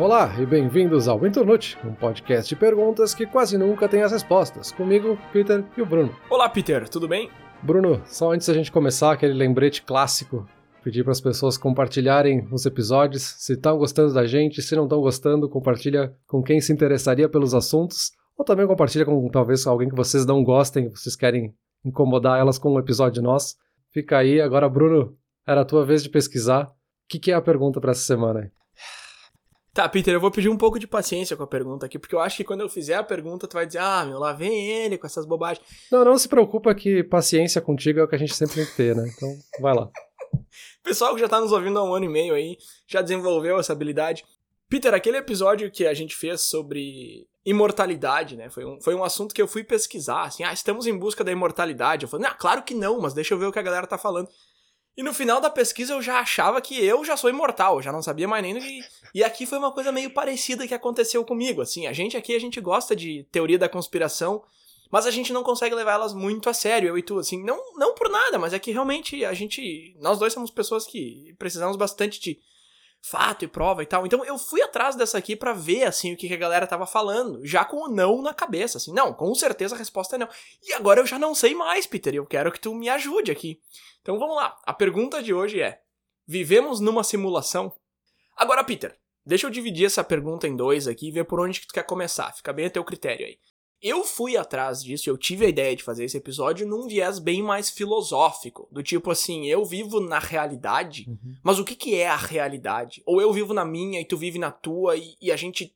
Olá e bem-vindos ao Internute, um podcast de perguntas que quase nunca tem as respostas. Comigo, Peter e o Bruno. Olá, Peter, tudo bem? Bruno, só antes da gente começar, aquele lembrete clássico. Pedir para as pessoas compartilharem os episódios. Se estão gostando da gente, se não estão gostando, compartilha com quem se interessaria pelos assuntos. Ou também compartilha com talvez alguém que vocês não gostem, vocês querem incomodar elas com um episódio nosso. Fica aí. Agora, Bruno, era a tua vez de pesquisar. O que, que é a pergunta para essa semana? Tá, Peter, eu vou pedir um pouco de paciência com a pergunta aqui, porque eu acho que quando eu fizer a pergunta, tu vai dizer, ah, meu, lá vem ele com essas bobagens. Não, não se preocupa que paciência contigo é o que a gente sempre tem que ter, né? Então, vai lá. Pessoal que já tá nos ouvindo há um ano e meio aí, já desenvolveu essa habilidade. Peter, aquele episódio que a gente fez sobre imortalidade, né? Foi um, foi um assunto que eu fui pesquisar, assim, ah, estamos em busca da imortalidade. Eu falei, não, claro que não, mas deixa eu ver o que a galera tá falando. E no final da pesquisa eu já achava que eu já sou imortal, eu já não sabia mais nem do que. E aqui foi uma coisa meio parecida que aconteceu comigo. Assim, a gente aqui, a gente gosta de teoria da conspiração, mas a gente não consegue levar elas muito a sério, eu e tu, assim, não, não por nada, mas é que realmente a gente. Nós dois somos pessoas que precisamos bastante de fato e prova e tal. Então eu fui atrás dessa aqui para ver assim o que, a galera tava falando, já com o não na cabeça, assim. Não, com certeza a resposta é não. E agora eu já não sei mais, Peter, eu quero que tu me ajude aqui. Então vamos lá. A pergunta de hoje é: vivemos numa simulação? Agora, Peter, deixa eu dividir essa pergunta em dois aqui e ver por onde que tu quer começar. Fica bem a teu critério aí. Eu fui atrás disso, eu tive a ideia de fazer esse episódio num viés bem mais filosófico, do tipo assim, eu vivo na realidade, uhum. mas o que, que é a realidade? Ou eu vivo na minha e tu vive na tua e, e a gente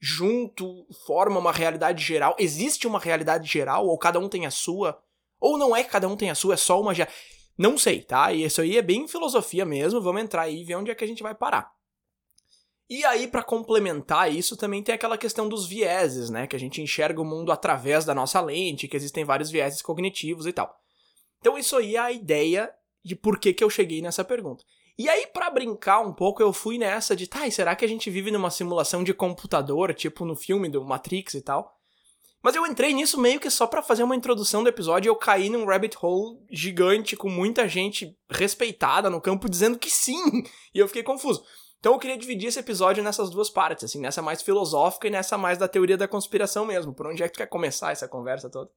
junto forma uma realidade geral? Existe uma realidade geral ou cada um tem a sua? Ou não é que cada um tem a sua, é só uma já. Não sei, tá? E isso aí é bem filosofia mesmo, vamos entrar aí e ver onde é que a gente vai parar. E aí, para complementar isso, também tem aquela questão dos vieses, né? Que a gente enxerga o mundo através da nossa lente, que existem vários vieses cognitivos e tal. Então, isso aí é a ideia de por que, que eu cheguei nessa pergunta. E aí, para brincar um pouco, eu fui nessa de, tá, e será que a gente vive numa simulação de computador, tipo no filme do Matrix e tal? Mas eu entrei nisso meio que só para fazer uma introdução do episódio e eu caí num rabbit hole gigante com muita gente respeitada no campo dizendo que sim. E eu fiquei confuso. Então eu queria dividir esse episódio nessas duas partes, assim, nessa mais filosófica e nessa mais da teoria da conspiração mesmo. Por onde é que tu quer começar essa conversa toda?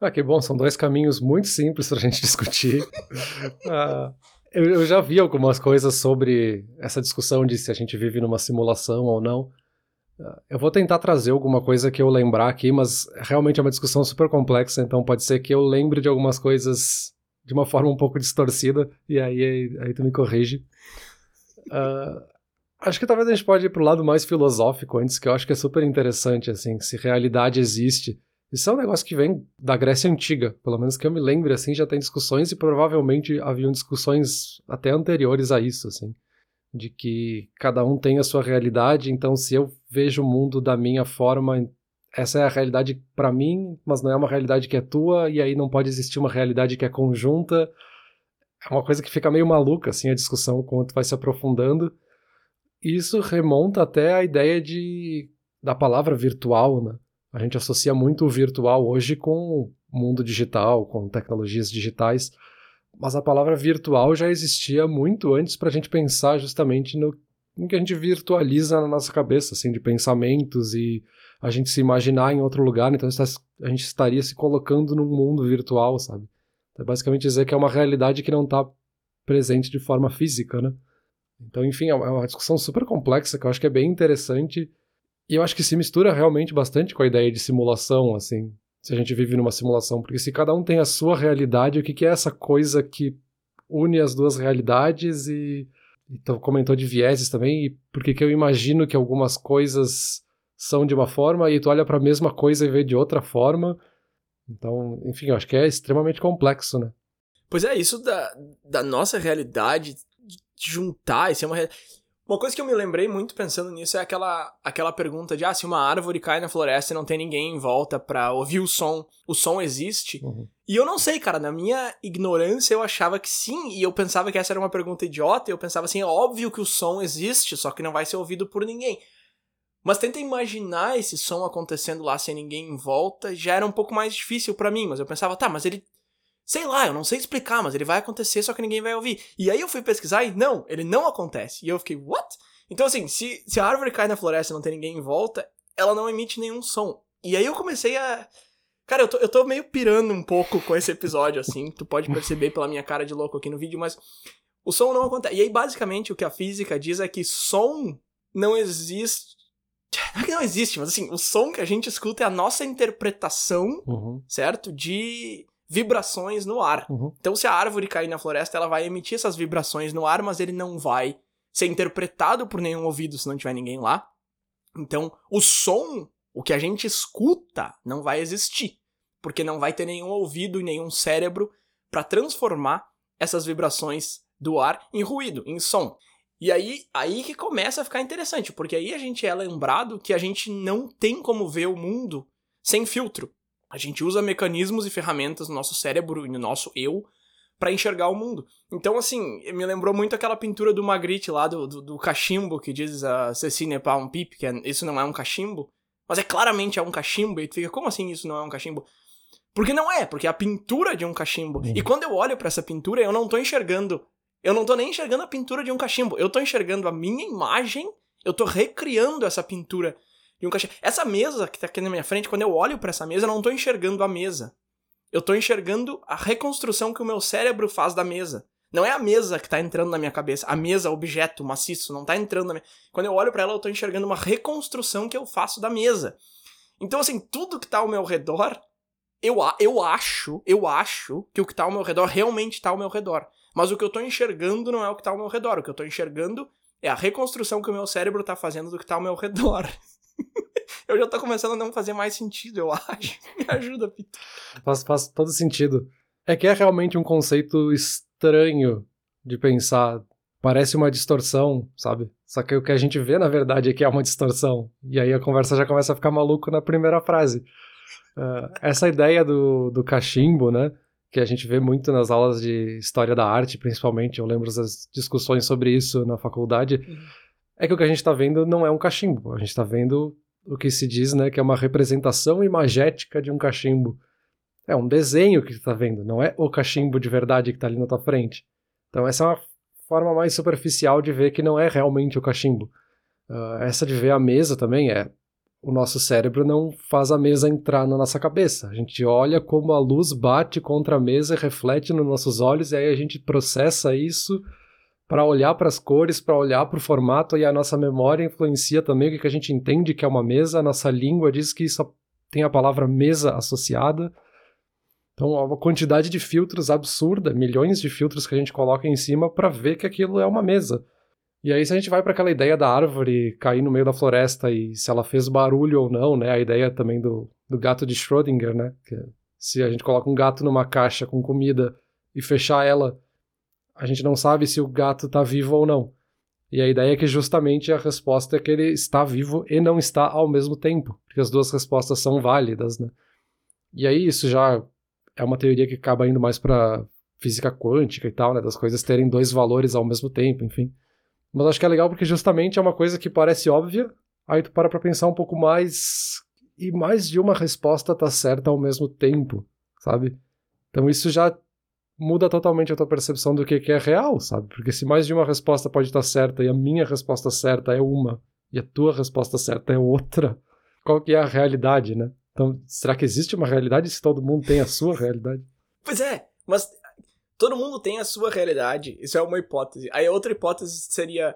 Ah, que bom, são dois caminhos muito simples pra gente discutir. ah, eu, eu, já vi algumas coisas sobre essa discussão de se a gente vive numa simulação ou não. Ah, eu vou tentar trazer alguma coisa que eu lembrar aqui, mas realmente é uma discussão super complexa, então pode ser que eu lembre de algumas coisas de uma forma um pouco distorcida, e aí, aí, aí tu me corrige. Uh, Acho que talvez a gente pode ir pro lado mais filosófico antes, que eu acho que é super interessante, assim, se realidade existe. Isso é um negócio que vem da Grécia Antiga, pelo menos que eu me lembre, assim, já tem discussões e provavelmente haviam discussões até anteriores a isso, assim, de que cada um tem a sua realidade, então se eu vejo o mundo da minha forma, essa é a realidade para mim, mas não é uma realidade que é tua, e aí não pode existir uma realidade que é conjunta. É uma coisa que fica meio maluca, assim, a discussão, quando vai se aprofundando isso remonta até a ideia de da palavra virtual, né? A gente associa muito o virtual hoje com o mundo digital, com tecnologias digitais, mas a palavra virtual já existia muito antes para a gente pensar justamente no, no que a gente virtualiza na nossa cabeça, assim, de pensamentos e a gente se imaginar em outro lugar, então a gente estaria se colocando num mundo virtual, sabe? É basicamente dizer que é uma realidade que não está presente de forma física, né? Então, enfim, é, é uma discussão super complexa que eu acho que é bem interessante e eu acho que se mistura realmente bastante com a ideia de simulação, assim, se a gente vive numa simulação, porque se cada um tem a sua realidade, o que, que é essa coisa que une as duas realidades e então comentou de vieses também, e por que eu imagino que algumas coisas são de uma forma e tu olha para a mesma coisa e vê de outra forma. Então, enfim, eu acho que é extremamente complexo, né? Pois é, isso da, da nossa realidade juntar, isso é uma. Uma coisa que eu me lembrei muito pensando nisso é aquela, aquela pergunta de ah, se uma árvore cai na floresta e não tem ninguém em volta pra ouvir o som, o som existe? Uhum. E eu não sei, cara, na minha ignorância eu achava que sim, e eu pensava que essa era uma pergunta idiota, e eu pensava assim, é óbvio que o som existe, só que não vai ser ouvido por ninguém. Mas tenta imaginar esse som acontecendo lá sem ninguém em volta, já era um pouco mais difícil para mim, mas eu pensava, tá, mas ele Sei lá, eu não sei explicar, mas ele vai acontecer, só que ninguém vai ouvir. E aí eu fui pesquisar e não, ele não acontece. E eu fiquei, what? Então, assim, se, se a árvore cai na floresta e não tem ninguém em volta, ela não emite nenhum som. E aí eu comecei a. Cara, eu tô, eu tô meio pirando um pouco com esse episódio, assim. Tu pode perceber pela minha cara de louco aqui no vídeo, mas o som não acontece. E aí, basicamente, o que a física diz é que som não existe. Não é que não existe, mas assim, o som que a gente escuta é a nossa interpretação, Uhum. certo? De vibrações no ar. Uhum. Então, se a árvore cair na floresta, ela vai emitir essas vibrações no ar, mas ele não vai ser interpretado por nenhum ouvido se não tiver ninguém lá. Então, o som, o que a gente escuta, não vai existir, porque não vai ter nenhum ouvido e nenhum cérebro para transformar essas vibrações do ar em ruído, em som. E aí, aí que começa a ficar interessante, porque aí a gente é lembrado que a gente não tem como ver o mundo sem filtro. A gente usa mecanismos e ferramentas no nosso cérebro e no nosso eu para enxergar o mundo. Então, assim, me lembrou muito aquela pintura do Magritte lá, do, do, do cachimbo, que diz a n'est pas un pipe, que é, isso não é um cachimbo. Mas é claramente é um cachimbo, e tu fica, como assim isso não é um cachimbo? Porque não é, porque é a pintura de um cachimbo. Uhum. E quando eu olho para essa pintura, eu não tô enxergando. Eu não tô nem enxergando a pintura de um cachimbo. Eu tô enxergando a minha imagem, eu tô recriando essa pintura de um cachimbo. Essa mesa que tá aqui na minha frente, quando eu olho para essa mesa, eu não tô enxergando a mesa. Eu tô enxergando a reconstrução que o meu cérebro faz da mesa. Não é a mesa que tá entrando na minha cabeça. A mesa, objeto, maciço, não tá entrando na minha. Quando eu olho para ela, eu tô enxergando uma reconstrução que eu faço da mesa. Então, assim, tudo que tá ao meu redor, eu, eu acho, eu acho que o que tá ao meu redor realmente tá ao meu redor. Mas o que eu tô enxergando não é o que tá ao meu redor. O que eu tô enxergando é a reconstrução que o meu cérebro tá fazendo do que tá ao meu redor. eu já tô começando a não fazer mais sentido, eu acho. Me ajuda, Peter. Faz, faz todo sentido. É que é realmente um conceito estranho de pensar. Parece uma distorção, sabe? Só que o que a gente vê, na verdade, é que é uma distorção. E aí a conversa já começa a ficar maluco na primeira frase. Ah, essa ideia do, do cachimbo, né? Que a gente vê muito nas aulas de história da arte, principalmente. Eu lembro das discussões sobre isso na faculdade. Uhum. É que o que a gente está vendo não é um cachimbo. A gente está vendo o que se diz, né? Que é uma representação imagética de um cachimbo. É um desenho que tu tá vendo, não é o cachimbo de verdade que tá ali na tua frente. Então essa é uma forma mais superficial de ver que não é realmente o cachimbo. Ah, essa de ver a mesa também é o nosso cérebro não faz a mesa entrar na nossa cabeça. A gente olha como a luz bate contra a mesa e reflete nos nossos olhos e aí a gente processa isso para olhar para as cores, para olhar para o formato e a nossa memória influencia também o que a gente entende que é uma mesa. A nossa língua diz que só tem a palavra mesa associada. Então, há uma quantidade de filtros absurda, milhões de filtros que a gente coloca em cima para ver que aquilo é uma mesa. E aí, se a gente vai para aquela ideia da árvore cair no meio da floresta e se ela fez barulho ou não, né? A ideia também do, do gato de Schrödinger, né? Que se a gente coloca um gato numa caixa com comida e fechar ela, a gente não sabe se o gato está vivo ou não. E a ideia é que justamente a resposta é que ele está vivo e não está ao mesmo tempo, porque as duas respostas são válidas, né? E aí isso já é uma teoria que acaba indo mais para física quântica e tal, né, das coisas terem dois valores ao mesmo tempo, enfim. Mas acho que é legal porque justamente é uma coisa que parece óbvia, aí tu para pra pensar um pouco mais e mais de uma resposta tá certa ao mesmo tempo, sabe? Então isso já muda totalmente a tua percepção do que que é real, sabe? Porque se mais de uma resposta pode estar certa e a minha resposta certa é uma e a tua resposta certa é outra, qual que é a realidade, né? Então, será que existe uma realidade se todo mundo tem a sua realidade? Pois é, mas todo mundo tem a sua realidade. Isso é uma hipótese. Aí a outra hipótese seria: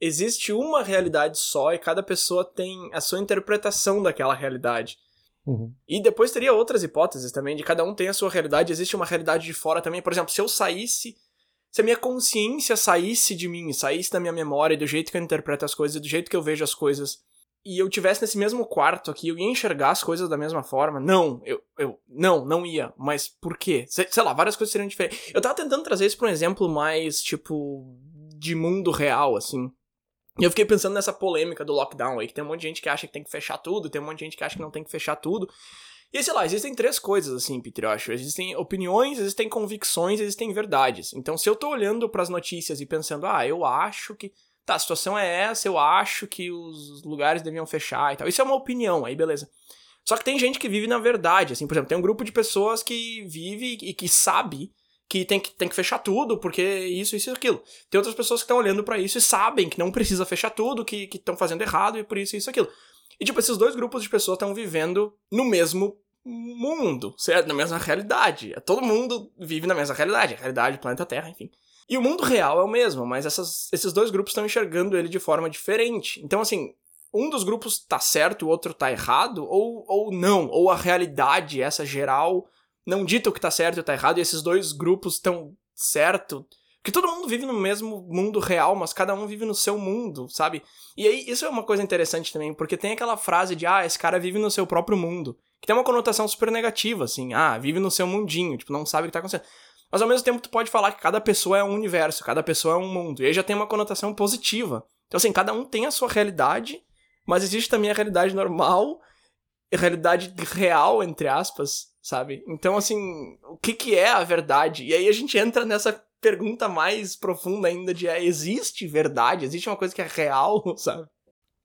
existe uma realidade só e cada pessoa tem a sua interpretação daquela realidade. Uhum. E depois teria outras hipóteses também, de cada um tem a sua realidade, existe uma realidade de fora também. Por exemplo, se eu saísse, se a minha consciência saísse de mim, saísse da minha memória, do jeito que eu interpreto as coisas, do jeito que eu vejo as coisas, e eu tivesse nesse mesmo quarto aqui, eu ia enxergar as coisas da mesma forma? Não, eu, eu não, não ia. Mas por quê? Sei, sei lá, várias coisas seriam diferentes. Eu tava tentando trazer isso pra um exemplo mais, tipo, de mundo real, assim. E eu fiquei pensando nessa polêmica do lockdown aí, que tem um monte de gente que acha que tem que fechar tudo, tem um monte de gente que acha que não tem que fechar tudo. E sei lá, existem três coisas assim, Peter, eu acho. Existem opiniões, existem convicções, existem verdades. Então, se eu tô olhando pras notícias e pensando, ah, eu acho que. Tá, a situação é essa, eu acho que os lugares deviam fechar e tal. Isso é uma opinião, aí beleza. Só que tem gente que vive na verdade, assim, por exemplo, tem um grupo de pessoas que vive e que sabe que tem que, tem que fechar tudo, porque isso, isso e aquilo. Tem outras pessoas que estão olhando para isso e sabem que não precisa fechar tudo, que estão fazendo errado e por isso, isso e aquilo. E, tipo, esses dois grupos de pessoas estão vivendo no mesmo mundo, certo? Na mesma realidade. Todo mundo vive na mesma realidade, realidade, planeta Terra, enfim. E o mundo real é o mesmo, mas essas, esses dois grupos estão enxergando ele de forma diferente. Então, assim, um dos grupos tá certo o outro tá errado, ou, ou não, ou a realidade, essa geral, não dita o que tá certo e tá errado, e esses dois grupos estão certo. Porque todo mundo vive no mesmo mundo real, mas cada um vive no seu mundo, sabe? E aí, isso é uma coisa interessante também, porque tem aquela frase de, ah, esse cara vive no seu próprio mundo, que tem uma conotação super negativa, assim, ah, vive no seu mundinho, tipo, não sabe o que tá acontecendo. Mas ao mesmo tempo tu pode falar que cada pessoa é um universo, cada pessoa é um mundo. E aí já tem uma conotação positiva. Então assim, cada um tem a sua realidade, mas existe também a realidade normal, a realidade real, entre aspas, sabe? Então assim, o que que é a verdade? E aí a gente entra nessa pergunta mais profunda ainda de é, existe verdade? Existe uma coisa que é real, sabe?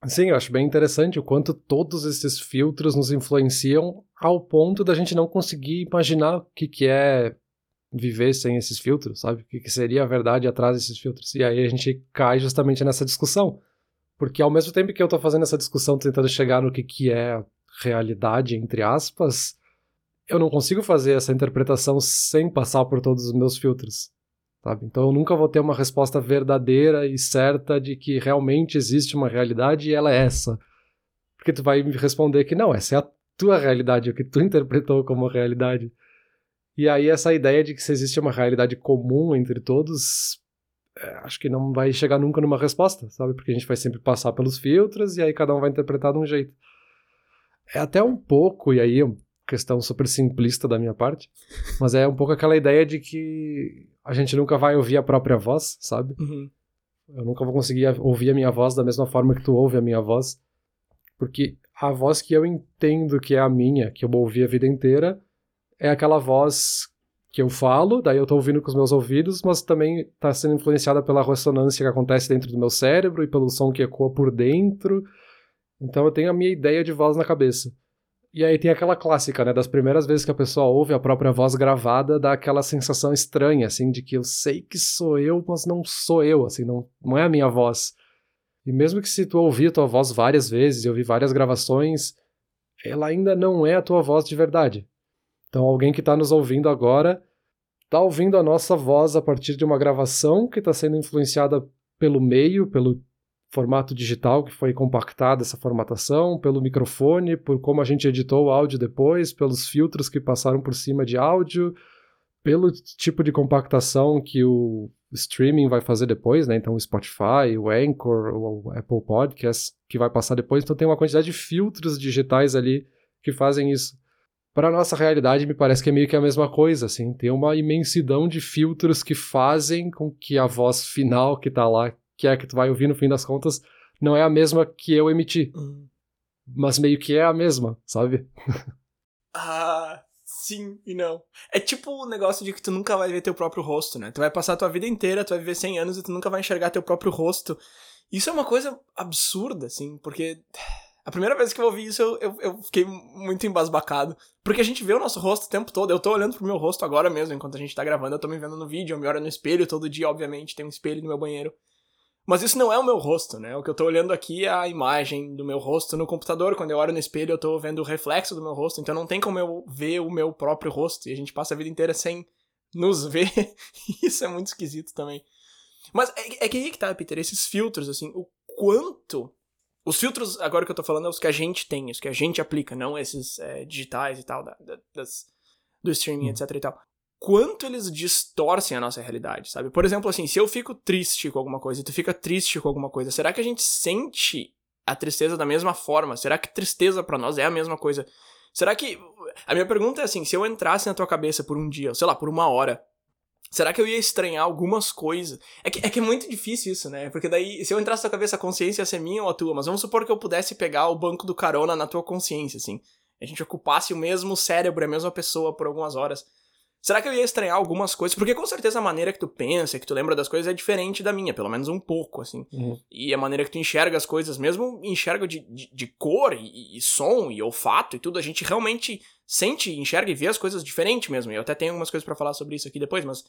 Sim, eu acho bem interessante o quanto todos esses filtros nos influenciam ao ponto da gente não conseguir imaginar o que, que é viver sem esses filtros, sabe? O que, seria a verdade atrás desses filtros? E aí a gente cai justamente nessa discussão. Porque ao mesmo tempo que eu tô fazendo essa discussão tentando chegar no que, que é realidade, entre aspas, eu não consigo fazer essa interpretação sem passar por todos os meus filtros. Sabe? Então eu nunca vou ter uma resposta verdadeira e certa de que realmente existe uma realidade e ela é essa. Porque tu vai me responder que não, essa é a tua realidade, o que tu interpretou como realidade. E aí essa ideia de que se existe uma realidade comum entre todos, é, acho que não vai chegar nunca numa resposta, sabe? Porque a gente vai sempre passar pelos filtros e aí cada um vai interpretar de um jeito. É até um pouco, e aí questão super simplista da minha parte, mas é um pouco aquela ideia de que a gente nunca vai ouvir a própria voz, sabe? Uhum. Eu nunca vou conseguir ouvir a minha voz da mesma forma que tu ouve a minha voz, porque a voz que eu entendo que é a minha, que eu ouvi a vida inteira, é aquela voz que eu falo, daí eu tô ouvindo com os meus ouvidos, mas também tá sendo influenciada pela ressonância que acontece dentro do meu cérebro e pelo som que ecoa por dentro. Então eu tenho a minha ideia de voz na cabeça. E aí tem aquela clássica, né, das primeiras vezes que a pessoa ouve a própria voz gravada, dá aquela sensação estranha, assim, de que eu sei que sou eu, mas não sou eu, assim, não, não é a minha voz. E mesmo que se tu ouvir a tua voz várias vezes e ouvir várias gravações, ela ainda não é a tua voz de verdade. Então, alguém que está nos ouvindo agora está ouvindo a nossa voz a partir de uma gravação que está sendo influenciada pelo meio, pelo formato digital que foi compactada essa formatação, pelo microfone, por como a gente editou o áudio depois, pelos filtros que passaram por cima de áudio, pelo tipo de compactação que o streaming vai fazer depois, né? Então o Spotify, o Anchor, o Apple Podcasts que vai passar depois, então tem uma quantidade de filtros digitais ali que fazem isso. Para nossa realidade me parece que é meio que a mesma coisa, assim, tem uma imensidão de filtros que fazem com que a voz final que tá lá, que é a que tu vai ouvir no fim das contas, não é a mesma que eu emiti. Uhum. Mas meio que é a mesma, sabe? ah, sim e não. É tipo o negócio de que tu nunca vai ver teu próprio rosto, né? Tu vai passar a tua vida inteira, tu vai viver 100 anos e tu nunca vai enxergar teu próprio rosto. Isso é uma coisa absurda, assim, porque a primeira vez que eu ouvi isso, eu, eu, eu, fiquei muito embasbacado. Porque a gente vê o nosso rosto o tempo todo. Eu tô olhando pro meu rosto agora mesmo, enquanto a gente tá gravando. Eu tô me vendo no vídeo, eu me olho no espelho todo dia, obviamente. Tem um espelho no meu banheiro. Mas isso não é o meu rosto, né? O que eu tô olhando aqui é a imagem do meu rosto no computador. Quando eu olho no espelho, eu tô vendo o reflexo do meu rosto. Então não tem como eu ver o meu próprio rosto. E a gente passa a vida inteira sem nos ver. isso é muito esquisito também. Mas é, é que aí que tá, Peter. Esses filtros, assim, o quanto os filtros, agora que eu tô falando, é os que a gente tem, os que a gente aplica, não esses é, digitais e tal, da, da, das, do streaming, hum. etc e tal. Quanto eles distorcem a nossa realidade, sabe? Por exemplo, assim, se eu fico triste com alguma coisa e tu fica triste com alguma coisa, será que a gente sente a tristeza da mesma forma? Será que tristeza para nós é a mesma coisa? Será que. A minha pergunta é assim: se eu entrasse na tua cabeça por um dia, sei lá, por uma hora, Será que eu ia estranhar algumas coisas? É que, é que é muito difícil isso, né? Porque daí, se eu entrasse na tua cabeça, a consciência ia ser minha ou a tua. Mas vamos supor que eu pudesse pegar o banco do carona na tua consciência, assim. A gente ocupasse o mesmo cérebro, a mesma pessoa por algumas horas. Será que eu ia estranhar algumas coisas? Porque com certeza a maneira que tu pensa, que tu lembra das coisas é diferente da minha, pelo menos um pouco, assim. Uhum. E a maneira que tu enxerga as coisas, mesmo enxerga de, de, de cor e, e, som e olfato e tudo, a gente realmente sente, enxerga e vê as coisas diferente mesmo. Eu até tenho algumas coisas para falar sobre isso aqui depois, mas.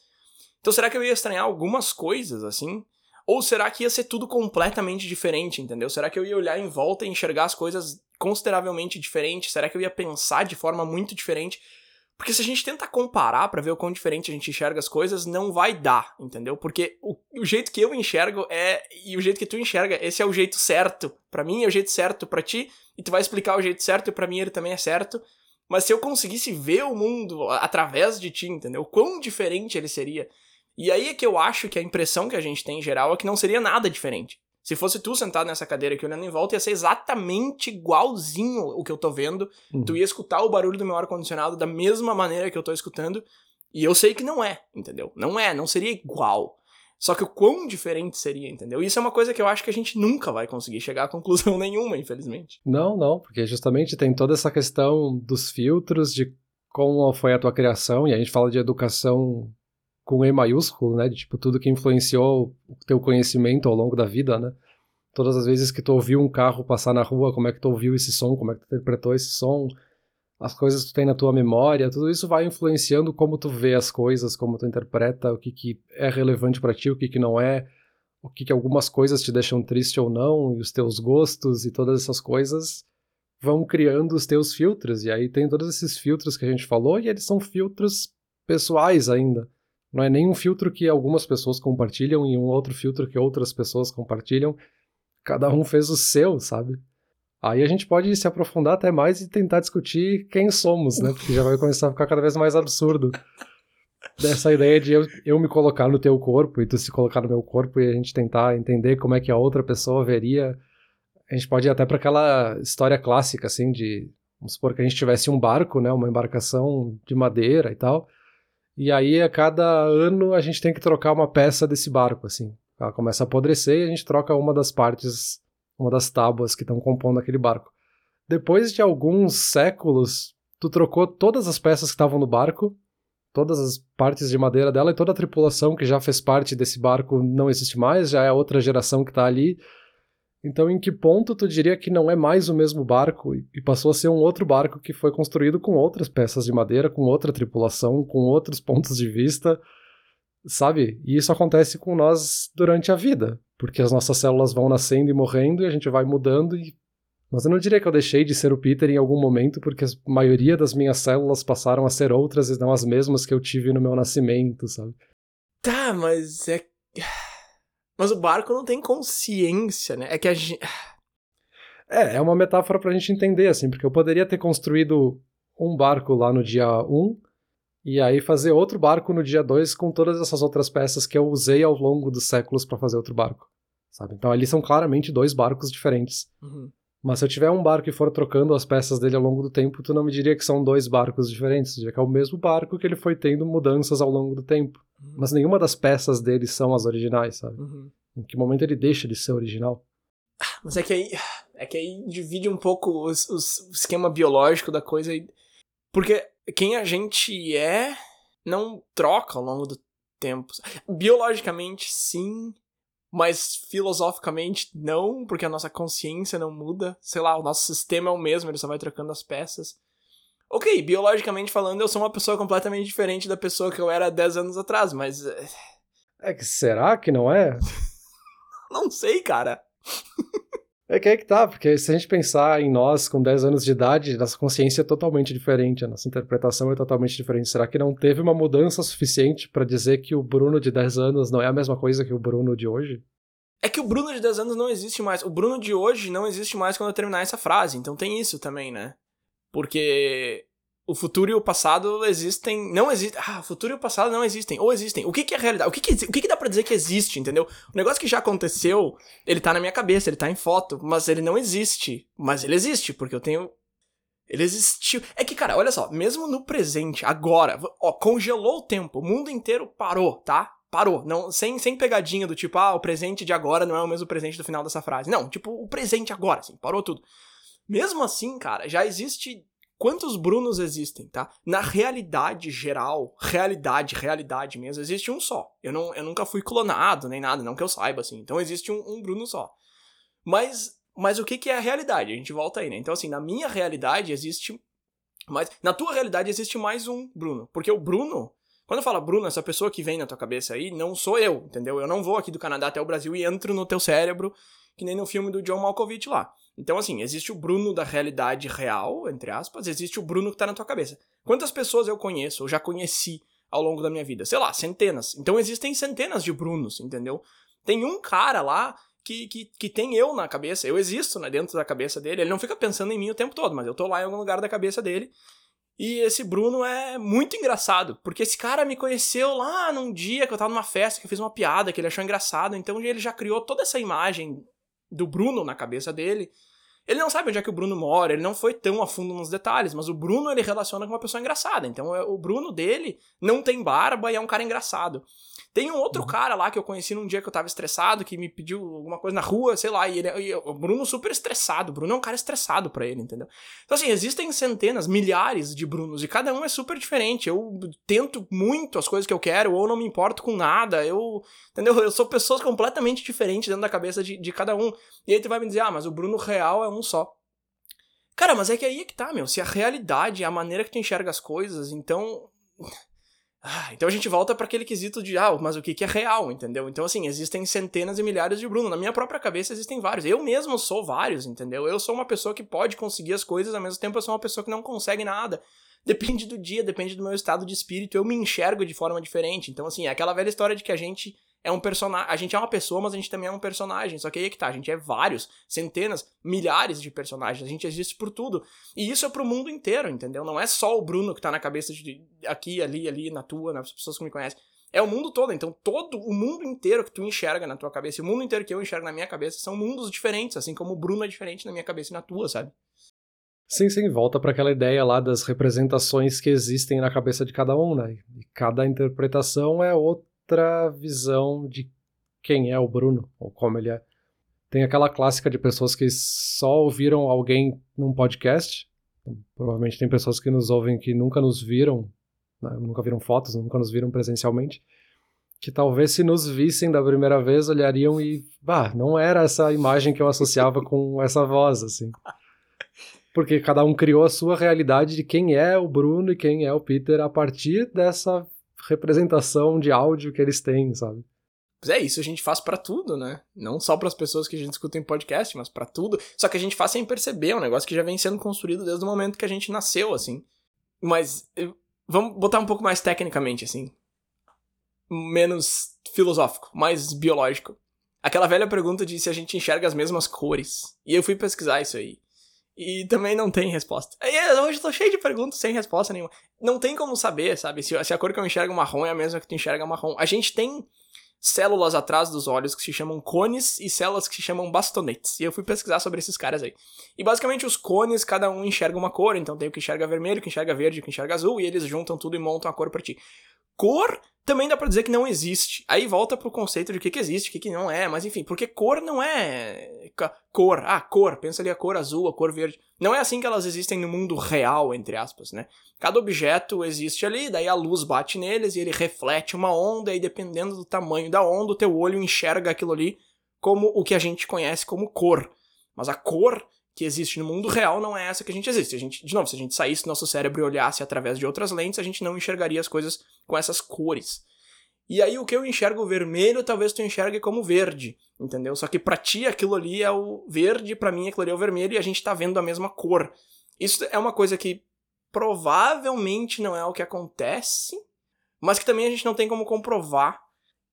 Então será que eu ia estranhar algumas coisas, assim? Ou será que ia ser tudo completamente diferente, entendeu? Será que eu ia olhar em volta e enxergar as coisas consideravelmente diferentes? Será que eu ia pensar de forma muito diferente? Porque se a gente tenta comparar para ver o quão diferente a gente enxerga as coisas, não vai dar, entendeu? Porque o, o, jeito que eu enxergo é e o jeito que tu enxerga, esse é o jeito certo. para mim é o jeito certo para ti, e tu vai explicar o jeito certo e para mim ele também é certo. Mas se eu conseguisse ver o mundo através de ti, entendeu? Quão diferente ele seria. E aí é que eu acho que a impressão que a gente tem em geral é que não seria nada diferente. Se fosse tu sentado nessa cadeira aqui olhando em volta, ia ser exatamente igualzinho o que eu tô vendo. Uhum. Tu ia escutar o barulho do meu ar-condicionado da mesma maneira que eu tô escutando. E eu sei que não é, entendeu? Não é, não seria igual. Só que o quão diferente seria, entendeu? Isso é uma coisa que eu acho que a gente nunca vai conseguir chegar a conclusão nenhuma, infelizmente. Não, não, porque justamente tem toda essa questão dos filtros, de como foi a tua criação, e a gente fala de educação com E maiúsculo, né? De tipo, tudo que influenciou o teu conhecimento ao longo da vida, né? Todas as vezes que tu ouviu um carro passar na rua, como é que tu ouviu esse som, como é que tu interpretou esse som, as coisas que tu tem na tua memória, tudo isso vai influenciando como tu vê as coisas, como tu interpreta, o que, que é relevante para ti, o que, que não é, o que, que algumas coisas te deixam triste ou não, e os teus gostos e todas essas coisas vão criando os teus filtros. E aí tem todos esses filtros que a gente falou, e eles são filtros pessoais ainda. Não é nenhum filtro que algumas pessoas compartilham e um outro filtro que outras pessoas compartilham. Cada um fez o seu, sabe? Aí a gente pode se aprofundar até mais e tentar discutir quem somos, né? Porque já vai começar a ficar cada vez mais absurdo. Dessa ideia de eu, eu me colocar no teu corpo e tu se colocar no meu corpo e a gente tentar entender como é que a outra pessoa veria. A gente pode ir até para aquela história clássica, assim, de. Vamos supor que a gente tivesse um barco, né? Uma embarcação de madeira e tal. E aí, a cada ano, a gente tem que trocar uma peça desse barco, assim. Ela começa a apodrecer e a gente troca uma das partes, uma das tábuas que estão compondo aquele barco. Depois de alguns séculos, tu trocou todas as peças que estavam no barco, todas as partes de madeira dela e toda a tripulação que já fez parte desse barco não existe mais, já é outra geração que está ali. Então, em que ponto tu diria que não é mais o mesmo barco e passou a ser um outro barco que foi construído com outras peças de madeira, com outra tripulação, com outros pontos de vista, sabe? E isso acontece com nós durante a vida, porque as nossas células vão nascendo e morrendo e a gente vai mudando e mas eu não diria que eu deixei de ser o Peter em algum momento, porque a maioria das minhas células passaram a ser outras e não as mesmas que eu tive no meu nascimento, sabe? Tá, mas é mas o barco não tem consciência, né? É que a gente. É, é uma metáfora pra gente entender, assim, porque eu poderia ter construído um barco lá no dia 1 e aí fazer outro barco no dia 2 com todas essas outras peças que eu usei ao longo dos séculos para fazer outro barco. Sabe? Então ali são claramente dois barcos diferentes. Uhum. Mas se eu tiver um barco e for trocando as peças dele ao longo do tempo, tu não me diria que são dois barcos diferentes, diria que é o mesmo barco que ele foi tendo mudanças ao longo do tempo. Uhum. Mas nenhuma das peças dele são as originais, sabe? Uhum. Em que momento ele deixa de ser original? Ah, mas é que aí, é que aí divide um pouco os, os, o esquema biológico da coisa. Porque quem a gente é não troca ao longo do tempo. Biologicamente, sim, mas filosoficamente não, porque a nossa consciência não muda. Sei lá, o nosso sistema é o mesmo, ele só vai trocando as peças. Ok, biologicamente falando, eu sou uma pessoa completamente diferente da pessoa que eu era 10 anos atrás, mas. Eh, é que será que não é? não sei, cara. É que é que tá, porque se a gente pensar em nós com 10 anos de idade, nossa consciência é totalmente diferente, a nossa interpretação é totalmente diferente. Será que não teve uma mudança suficiente para dizer que o Bruno de 10 anos não é a mesma coisa que o Bruno de hoje? É que o Bruno de 10 anos não existe mais. O Bruno de hoje não existe mais quando eu terminar essa frase, então tem isso também, né? Porque o futuro e o passado existem. Não existem. Ah, o futuro e o passado não existem. Ou existem. O que, que é realidade? O, que, que, o que, que dá pra dizer que existe, entendeu? O negócio que já aconteceu, ele tá na minha cabeça, ele tá em foto, mas ele não existe. Mas ele existe, porque eu tenho. Ele existiu. É que, cara, olha só, mesmo no presente, agora, ó, congelou o tempo, o mundo inteiro parou, tá? Parou. Não, sem, sem pegadinha do tipo, ah, o presente de agora não é o mesmo presente do final dessa frase. Não, tipo, o presente agora, assim, parou tudo. Mesmo assim, cara, já existe quantos Brunos existem, tá? Na realidade geral, realidade, realidade mesmo, existe um só. Eu, não, eu nunca fui clonado nem nada, não que eu saiba, assim. Então existe um, um Bruno só. Mas, mas o que, que é a realidade? A gente volta aí, né? Então, assim, na minha realidade existe Mas na tua realidade existe mais um Bruno. Porque o Bruno, quando eu falo Bruno, essa pessoa que vem na tua cabeça aí, não sou eu, entendeu? Eu não vou aqui do Canadá até o Brasil e entro no teu cérebro, que nem no filme do John Malkovich lá. Então, assim, existe o Bruno da realidade real, entre aspas, existe o Bruno que tá na tua cabeça. Quantas pessoas eu conheço, ou já conheci ao longo da minha vida? Sei lá, centenas. Então existem centenas de Brunos, entendeu? Tem um cara lá que, que, que tem eu na cabeça, eu existo né, dentro da cabeça dele. Ele não fica pensando em mim o tempo todo, mas eu tô lá em algum lugar da cabeça dele. E esse Bruno é muito engraçado, porque esse cara me conheceu lá num dia que eu tava numa festa, que eu fiz uma piada que ele achou engraçado, então ele já criou toda essa imagem do Bruno na cabeça dele. Ele não sabe onde é que o Bruno mora, ele não foi tão a fundo nos detalhes, mas o Bruno ele relaciona com uma pessoa engraçada. Então é, o Bruno dele não tem barba e é um cara engraçado. Tem um outro uhum. cara lá que eu conheci num dia que eu tava estressado, que me pediu alguma coisa na rua, sei lá, e, ele, e o Bruno super estressado. O Bruno é um cara estressado pra ele, entendeu? Então, assim, existem centenas, milhares de Brunos, e cada um é super diferente. Eu tento muito as coisas que eu quero, ou não me importo com nada, eu. Entendeu? Eu sou pessoas completamente diferentes dentro da cabeça de, de cada um. E aí tu vai me dizer, ah, mas o Bruno real é um só. Cara, mas é que aí é que tá, meu. Se a realidade é a maneira que tu enxerga as coisas, então. Ah, então a gente volta para aquele quesito de, ah, mas o que, que é real, entendeu? Então, assim, existem centenas e milhares de Bruno. Na minha própria cabeça existem vários. Eu mesmo sou vários, entendeu? Eu sou uma pessoa que pode conseguir as coisas, ao mesmo tempo eu sou uma pessoa que não consegue nada. Depende do dia, depende do meu estado de espírito, eu me enxergo de forma diferente. Então, assim, é aquela velha história de que a gente é um personagem. A gente é uma pessoa, mas a gente também é um personagem. Só que aí é que tá, a gente é vários, centenas, milhares de personagens. A gente existe por tudo. E isso é pro mundo inteiro, entendeu? Não é só o Bruno que tá na cabeça de aqui, ali, ali, na tua, nas pessoas que me conhecem. É o mundo todo. Então, todo o mundo inteiro que tu enxerga na tua cabeça e o mundo inteiro que eu enxergo na minha cabeça são mundos diferentes, assim como o Bruno é diferente na minha cabeça e na tua, sabe? Sim, sim, volta para aquela ideia lá das representações que existem na cabeça de cada um, né? E cada interpretação é outro outra visão de quem é o Bruno, ou como ele é. Tem aquela clássica de pessoas que só ouviram alguém num podcast. Provavelmente tem pessoas que nos ouvem que nunca nos viram, né, nunca viram fotos, nunca nos viram presencialmente. Que talvez se nos vissem da primeira vez olhariam e, bah, não era essa imagem que eu associava com essa voz, assim. Porque cada um criou a sua realidade de quem é o Bruno e quem é o Peter a partir dessa representação de áudio que eles têm, sabe? Pois é, isso a gente faz para tudo, né? Não só para as pessoas que a gente escuta em podcast, mas para tudo. Só que a gente faz sem perceber, é um negócio que já vem sendo construído desde o momento que a gente nasceu, assim. Mas vamos botar um pouco mais tecnicamente, assim. Menos filosófico, mais biológico. Aquela velha pergunta de se a gente enxerga as mesmas cores. E eu fui pesquisar isso aí. E também não tem resposta. E hoje eu tô cheio de perguntas sem resposta nenhuma. Não tem como saber, sabe? Se, se a cor que eu enxergo marrom é a mesma que tu enxerga marrom. A gente tem células atrás dos olhos que se chamam cones e células que se chamam bastonetes. E eu fui pesquisar sobre esses caras aí. E basicamente os cones, cada um enxerga uma cor, então tem o que enxerga vermelho, o que enxerga verde, o que enxerga azul, e eles juntam tudo e montam a cor para ti. Cor também dá pra dizer que não existe. Aí volta pro conceito de o que, que existe, o que, que não é, mas enfim, porque cor não é cor, ah, cor, pensa ali a cor azul, a cor verde. Não é assim que elas existem no mundo real, entre aspas, né? Cada objeto existe ali, daí a luz bate neles e ele reflete uma onda, e dependendo do tamanho da onda, o teu olho enxerga aquilo ali como o que a gente conhece como cor. Mas a cor que existe no mundo real não é essa que a gente existe. A gente, de novo, se a gente saísse do nosso cérebro e olhasse através de outras lentes, a gente não enxergaria as coisas com essas cores. E aí o que eu enxergo vermelho, talvez tu enxergue como verde, entendeu? Só que pra ti aquilo ali é o verde, para mim aquilo ali é o vermelho e a gente tá vendo a mesma cor. Isso é uma coisa que provavelmente não é o que acontece, mas que também a gente não tem como comprovar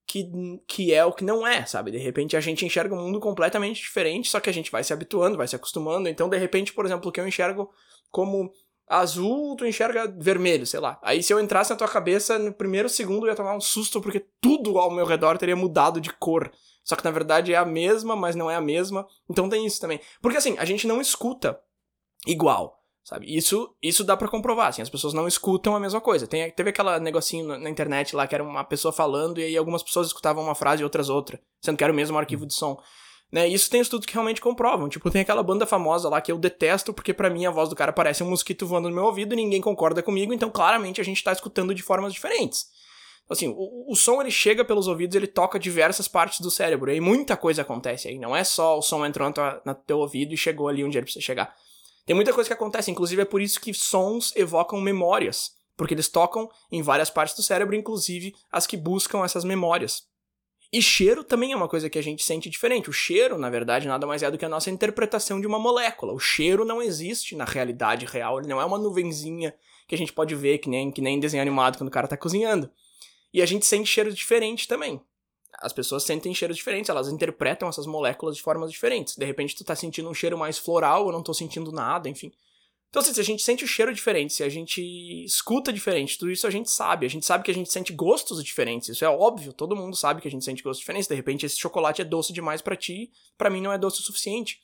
que, que é o que não é, sabe? De repente a gente enxerga um mundo completamente diferente, só que a gente vai se habituando, vai se acostumando. Então, de repente, por exemplo, o que eu enxergo como azul, tu enxerga vermelho, sei lá. Aí se eu entrasse na tua cabeça, no primeiro segundo eu ia tomar um susto, porque tudo ao meu redor teria mudado de cor. Só que na verdade é a mesma, mas não é a mesma. Então tem isso também. Porque assim, a gente não escuta igual. Sabe? Isso, isso dá para comprovar, assim, as pessoas não escutam a mesma coisa. Tem, teve aquela negocinho na internet lá que era uma pessoa falando e aí algumas pessoas escutavam uma frase e outras outra, sendo que era o mesmo arquivo de som. Né? Isso tem estudos que realmente comprovam. Tipo, tem aquela banda famosa lá que eu detesto porque para mim a voz do cara parece um mosquito voando no meu ouvido e ninguém concorda comigo, então claramente a gente tá escutando de formas diferentes. Assim, o, o som ele chega pelos ouvidos, ele toca diversas partes do cérebro, e muita coisa acontece aí. Não é só o som entrou no teu ouvido e chegou ali onde ele precisa chegar Tem muita coisa que acontece, inclusive é por isso que sons evocam memórias, porque eles tocam em várias partes do cérebro, inclusive as que buscam essas memórias. E cheiro também é uma coisa que a gente sente diferente. O cheiro, na verdade, nada mais é do que a nossa interpretação de uma molécula. O cheiro não existe na realidade real, ele não é uma nuvenzinha que a gente pode ver, que nem, que nem desenho animado quando o cara tá cozinhando. E a gente sente cheiros diferentes também. As pessoas sentem cheiros diferentes, elas interpretam essas moléculas de formas diferentes. De repente tu tá sentindo um cheiro mais floral, eu não tô sentindo nada, enfim. Então, assim, se a gente sente o cheiro diferente, se a gente escuta diferente, tudo isso a gente sabe. A gente sabe que a gente sente gostos diferentes. Isso é óbvio, todo mundo sabe que a gente sente gostos diferentes. De repente, esse chocolate é doce demais para ti, para mim não é doce o suficiente.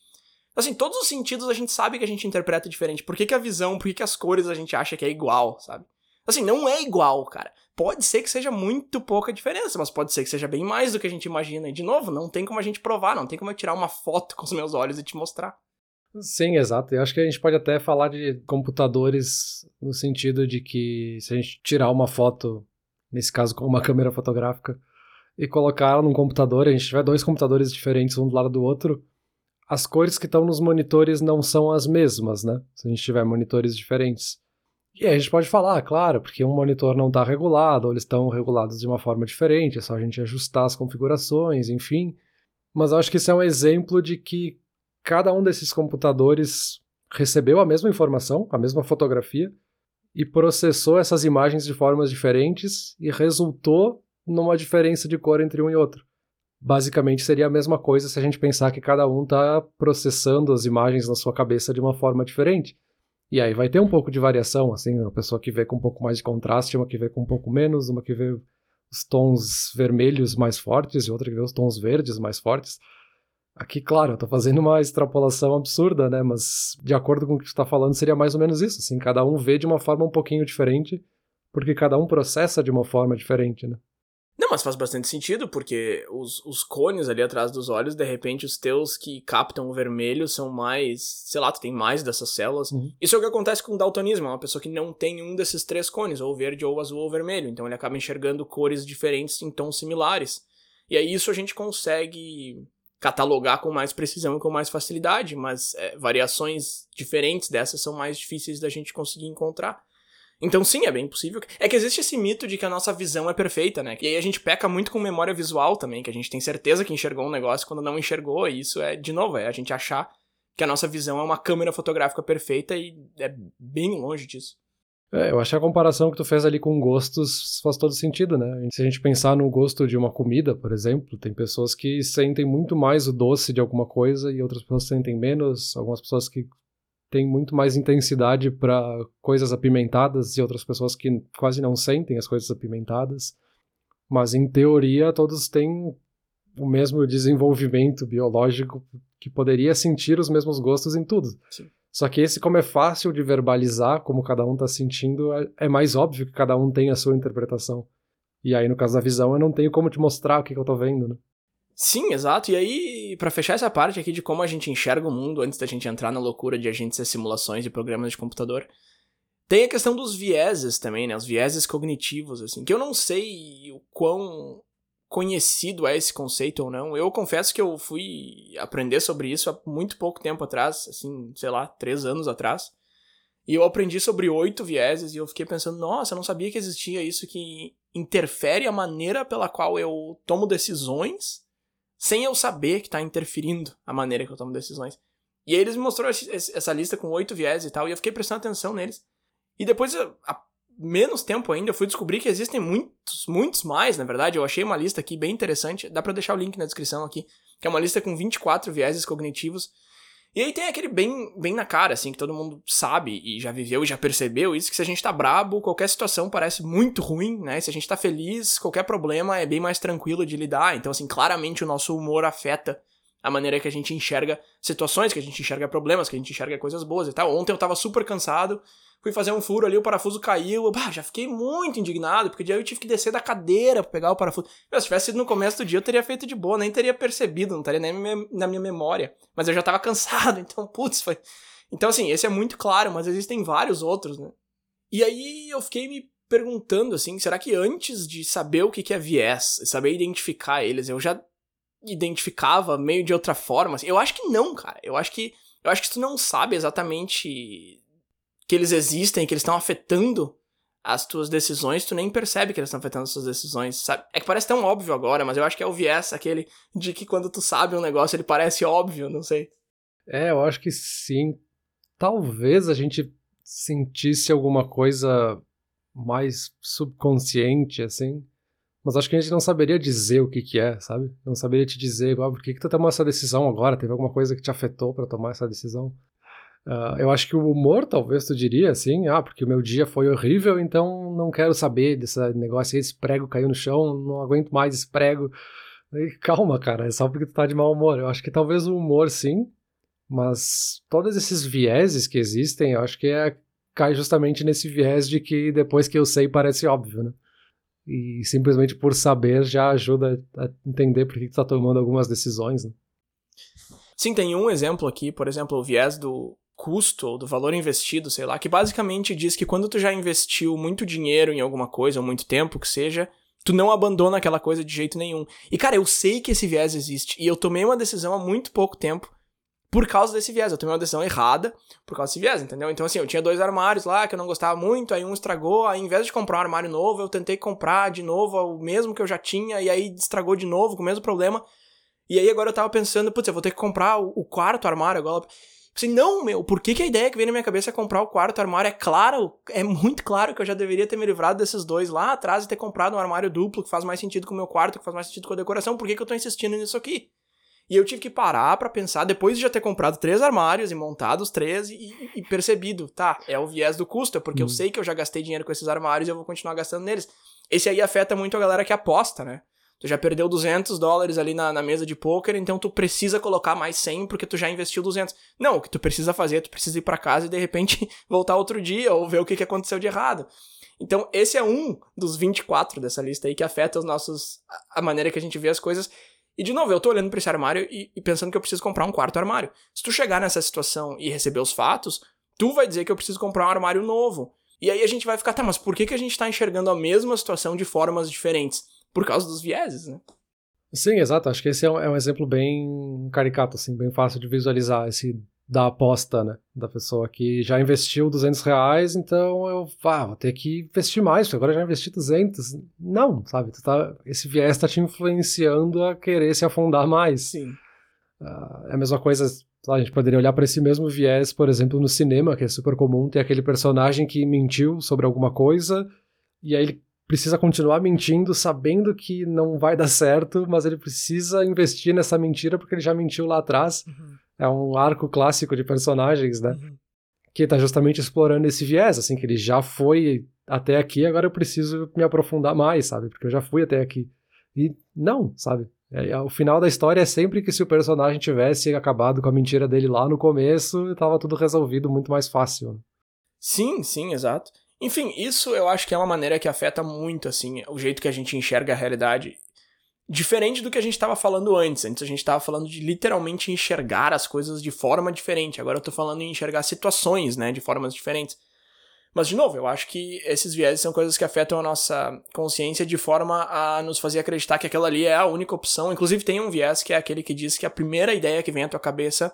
Assim, todos os sentidos a gente sabe que a gente interpreta diferente. Por que, que a visão, por que, que as cores a gente acha que é igual, sabe? Assim, não é igual, cara. Pode ser que seja muito pouca diferença, mas pode ser que seja bem mais do que a gente imagina. E, de novo, não tem como a gente provar, não tem como eu tirar uma foto com os meus olhos e te mostrar. Sim, exato. Eu acho que a gente pode até falar de computadores no sentido de que se a gente tirar uma foto, nesse caso com uma câmera fotográfica, e colocar ela num computador, a gente tiver dois computadores diferentes um do lado do outro, as cores que estão nos monitores não são as mesmas, né? Se a gente tiver monitores diferentes. E aí a gente pode falar, claro, porque um monitor não está regulado, ou eles estão regulados de uma forma diferente, é só a gente ajustar as configurações, enfim. Mas acho que isso é um exemplo de que cada um desses computadores recebeu a mesma informação, a mesma fotografia, e processou essas imagens de formas diferentes e resultou numa diferença de cor entre um e outro. Basicamente seria a mesma coisa se a gente pensar que cada um está processando as imagens na sua cabeça de uma forma diferente. E aí vai ter um pouco de variação, assim, uma pessoa que vê com um pouco mais de contraste, uma que vê com um pouco menos, uma que vê os tons vermelhos mais fortes e outra que vê os tons verdes mais fortes. Aqui, claro, eu tô fazendo uma extrapolação absurda, né? Mas de acordo com o que tu tá falando, seria mais ou menos isso, assim, cada um vê de uma forma um pouquinho diferente, porque cada um processa de uma forma diferente, né? Não, mas faz bastante sentido, porque os, os cones ali atrás dos olhos, de repente, os teus que captam o vermelho são mais. Sei lá, tu tem mais dessas células. Uhum. Isso é o que acontece com o daltonismo, é uma pessoa que não tem um desses três cones, ou verde, ou azul, ou vermelho. Então ele acaba enxergando cores diferentes em tons similares. E aí isso a gente consegue catalogar com mais precisão e com mais facilidade, mas é, variações diferentes dessas são mais difíceis da gente conseguir encontrar. Então, sim, é bem possível. É que existe esse mito de que a nossa visão é perfeita, né? E aí a gente peca muito com memória visual também, que a gente tem certeza que enxergou um negócio quando não enxergou, e isso é, de novo, é a gente achar que a nossa visão é uma câmera fotográfica perfeita e é bem longe disso. É, eu acho que a comparação que tu fez ali com gostos faz todo sentido, né? Se a gente pensar no gosto de uma comida, por exemplo, tem pessoas que sentem muito mais o doce de alguma coisa e outras pessoas sentem menos, algumas pessoas que têm muito mais intensidade para coisas apimentadas e outras pessoas que quase não sentem as coisas apimentadas. Mas em teoria todos têm o mesmo desenvolvimento biológico que poderia sentir os mesmos gostos em tudo. Sim. Só que esse, como é fácil de verbalizar, como cada um está sentindo, é, é, mais óbvio que cada um tem a sua interpretação. E aí, no caso da visão, eu não tenho como te mostrar o que, que eu estou vendo, né? Sim, exato. E aí, para fechar essa parte aqui de como a gente enxerga o mundo antes da gente entrar na loucura de agentes e simulações e programas de computador, tem a questão dos vieses também, né? Os vieses cognitivos, assim, que eu não sei o quão conhecido é esse conceito ou não. Eu confesso que eu fui aprender sobre isso há muito pouco tempo atrás, assim, sei lá, três anos atrás. E eu aprendi sobre oito vieses e eu fiquei pensando, nossa, eu não sabia que existia isso que interfere a maneira pela qual eu tomo decisões sem eu saber que está interferindo a maneira que eu tomo decisões. E aí eles me mostrou essa lista com oito vieses e tal, e eu fiquei prestando atenção neles. E depois, a menos tempo ainda, eu fui descobrir que existem muitos, muitos mais, na verdade. Eu achei uma lista aqui bem interessante. Dá para deixar o link na descrição aqui, que é uma lista com 24 vieses cognitivos. E aí tem aquele bem, bem na cara, assim, que todo mundo sabe e já viveu e já percebeu isso, que se a gente tá brabo, qualquer situação parece muito ruim, né? Se a gente tá feliz, qualquer problema é bem mais tranquilo de lidar. Então, assim, claramente o nosso humor afeta a maneira que a gente enxerga situações, que a gente enxerga problemas, que a gente enxerga coisas boas e tal. Ontem eu tava super cansado, fui fazer um furo ali, o parafuso caiu. Bah, já fiquei muito indignado, porque daí eu tive que descer da cadeira pra pegar o parafuso. se tivesse sido no começo do dia, eu teria feito de boa, nem teria percebido, não estaria nem na minha memória. Mas eu já tava cansado, então, putz, foi. Então, assim, esse é muito claro, mas existem vários outros, né? E aí eu fiquei me perguntando, assim, será que antes de saber o que é viés, saber identificar eles, eu já identificava meio de outra forma? Assim? Eu acho que não, cara. Eu acho que eu acho que tu não sabe exatamente que eles existem, que eles estão afetando as tuas decisões, tu nem percebe que eles estão afetando as tuas decisões, sabe? É que parece tão óbvio agora, mas eu acho que é o viés aquele de que quando tu sabe um negócio ele parece óbvio, não sei. É, eu acho que sim. Talvez a gente sentisse alguma coisa mais subconsciente, assim. Mas acho que a gente não saberia dizer o que que é, sabe? Não saberia te dizer, ah, por que que tu tomou essa decisão agora? Teve alguma coisa que te afetou para tomar essa decisão? Uh, eu acho que o humor, talvez tu diria assim, ah, porque o meu dia foi horrível, então não quero saber desse negócio aí, esse prego caiu no chão, não aguento mais esse prego. E, calma, cara, é só porque tu tá de mau humor. Eu acho que talvez o humor, sim, mas todos esses vieses que existem, eu acho que é, cai justamente nesse viés de que depois que eu sei parece óbvio, né? E simplesmente por saber já ajuda a entender por que tu tá tomando algumas decisões, né? Sim, tem um exemplo aqui, por exemplo, o viés do custo ou do valor investido, sei lá, que basicamente diz que quando tu já investiu muito dinheiro em alguma coisa, ou muito tempo que seja, tu não abandona aquela coisa de jeito nenhum. E cara, eu sei que esse viés existe e eu tomei uma decisão há muito pouco tempo por causa desse viés. Eu tomei uma decisão errada por causa desse viés, entendeu? Então, assim, eu tinha dois armários lá que eu não gostava muito, aí um estragou, aí em vez de comprar um armário novo, eu tentei comprar de novo o mesmo que eu já tinha, e aí estragou de novo com o mesmo problema. E aí agora eu tava pensando, putz, eu vou ter que comprar o, quarto armário agora. Assim, não, meu, por que, que a ideia que veio na minha cabeça é comprar o quarto armário? É claro, é muito claro que eu já deveria ter me livrado desses dois lá atrás e ter comprado um armário duplo que faz mais sentido com o meu quarto, que faz mais sentido com a decoração. Por que, que eu tô insistindo nisso aqui? E eu tive que parar para pensar, depois de já ter comprado três armários e montado os três e, e percebido, tá, é o viés do custo, é porque hum. eu sei que eu já gastei dinheiro com esses armários e eu vou continuar gastando neles. Esse aí afeta muito a galera que aposta, né? Tu já perdeu 200 dólares ali na, na mesa de poker, então tu precisa colocar mais 100 porque tu já investiu 200. Não, o que tu precisa fazer, tu precisa ir para casa e de repente voltar outro dia ou ver o que, que aconteceu de errado. Então, esse é um dos 24 dessa lista aí que afeta os nossos a maneira que a gente vê as coisas e de novo, eu tô olhando para esse armário e, e, pensando que eu preciso comprar um quarto armário. Se tu chegar nessa situação e receber os fatos, tu vai dizer que eu preciso comprar um armário novo. E aí a gente vai ficar, tá, mas por que, que a gente tá enxergando a mesma situação de formas diferentes? Por causa dos vieses, né? Sim, exato. Acho que esse é um, é um exemplo bem caricato, assim, bem fácil de visualizar esse da aposta, né? Da pessoa que já investiu 200 reais, então eu ah, vou ter que investir mais, porque agora já investi 200. Não, sabe? Tá, esse viés está te influenciando a querer se afundar mais. Sim. Uh, é a mesma coisa, a gente poderia olhar para esse mesmo viés, por exemplo, no cinema, que é super comum ter aquele personagem que mentiu sobre alguma coisa, e aí ele precisa continuar mentindo, sabendo que não vai dar certo, mas ele precisa investir nessa mentira porque ele já mentiu lá atrás. Uhum é um arco clássico de personagens, né? Uhum. Que tá justamente explorando esse viés, assim, que ele já foi até aqui, agora eu preciso me aprofundar mais, sabe? Porque eu já fui até aqui. E não, sabe? É, é, o final da história é sempre que se o personagem tivesse acabado com a mentira dele lá no começo, tava tudo resolvido muito mais fácil. Né? Sim, sim, exato. Enfim, isso eu acho que é uma maneira que afeta muito, assim, o jeito que a gente enxerga a realidade. Diferente do que a gente estava falando antes. Antes a gente estava falando de literalmente enxergar as coisas de forma diferente. Agora eu tô falando em enxergar situações, né, de formas diferentes. Mas, de novo, eu acho que esses vieses são coisas que afetam a nossa consciência de forma a nos fazer acreditar que aquela ali é a única opção. Inclusive, tem um viés que é aquele que diz que a primeira ideia que vem à tua cabeça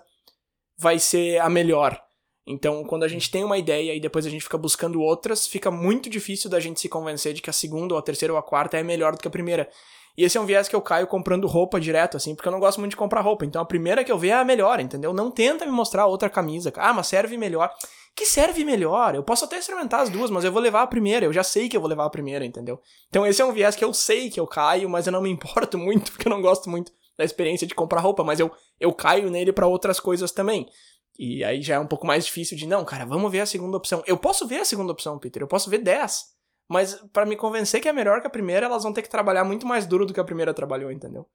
vai ser a melhor. Então, quando a gente tem uma ideia e depois a gente fica buscando outras, fica muito difícil da gente se convencer de que a segunda, ou a terceira ou a quarta é melhor do que a primeira. E esse é um viés que eu caio comprando roupa direto, assim, porque eu não gosto muito de comprar roupa. Então a primeira que eu ver é a melhor, entendeu? Não tenta me mostrar outra camisa. Ah, mas serve melhor. Que serve melhor? Eu posso até experimentar as duas, mas eu vou levar a primeira. Eu já sei que eu vou levar a primeira, entendeu? Então esse é um viés que eu sei que eu caio, mas eu não me importo muito, porque eu não gosto muito da experiência de comprar roupa, mas eu, eu caio nele para outras coisas também. E aí já é um pouco mais difícil de, não, cara, vamos ver a segunda opção. Eu posso ver a segunda opção, Peter, eu posso ver 10. Mas para me convencer que é melhor que a primeira, elas vão ter que trabalhar muito mais duro do que a primeira trabalhou, entendeu?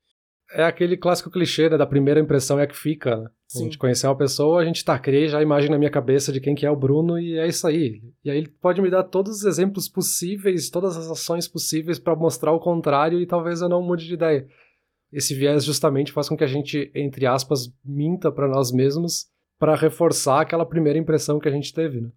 É aquele clássico clichê, né? Da primeira impressão é a que fica, né? Sim. A gente conhecer uma pessoa, a gente tá, criei já a imagem na minha cabeça de quem que é o Bruno e é isso aí. E aí ele pode me dar todos os exemplos possíveis, todas as ações possíveis para mostrar o contrário e talvez eu não mude de ideia. Esse viés justamente faz com que a gente, entre aspas, minta para nós mesmos para reforçar aquela primeira impressão que a gente teve, né?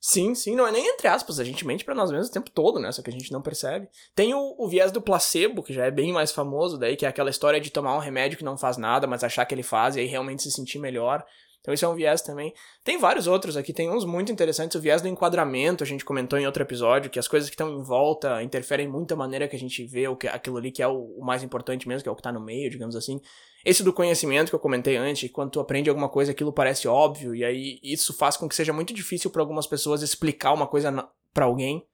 Sim, sim, não é nem entre aspas, a gente mente para nós mesmos o tempo todo, né? Só que a gente não percebe. Tem o, o, viés do placebo, que já é bem mais famoso, daí, que é aquela história de tomar um remédio que não faz nada, mas achar que ele faz e aí realmente se sentir melhor. Então isso é um viés também. Tem vários outros aqui, tem uns muito interessantes. O viés do enquadramento, a gente comentou em outro episódio, que as coisas que estão em volta interferem muito a maneira que a gente vê o que, aquilo ali que é o, o mais importante mesmo, que é o que está no meio, digamos assim. Esse do conhecimento que eu comentei antes, quando tu aprende alguma coisa, aquilo parece óbvio, e aí isso faz com que seja muito difícil para algumas pessoas explicar uma coisa para alguém,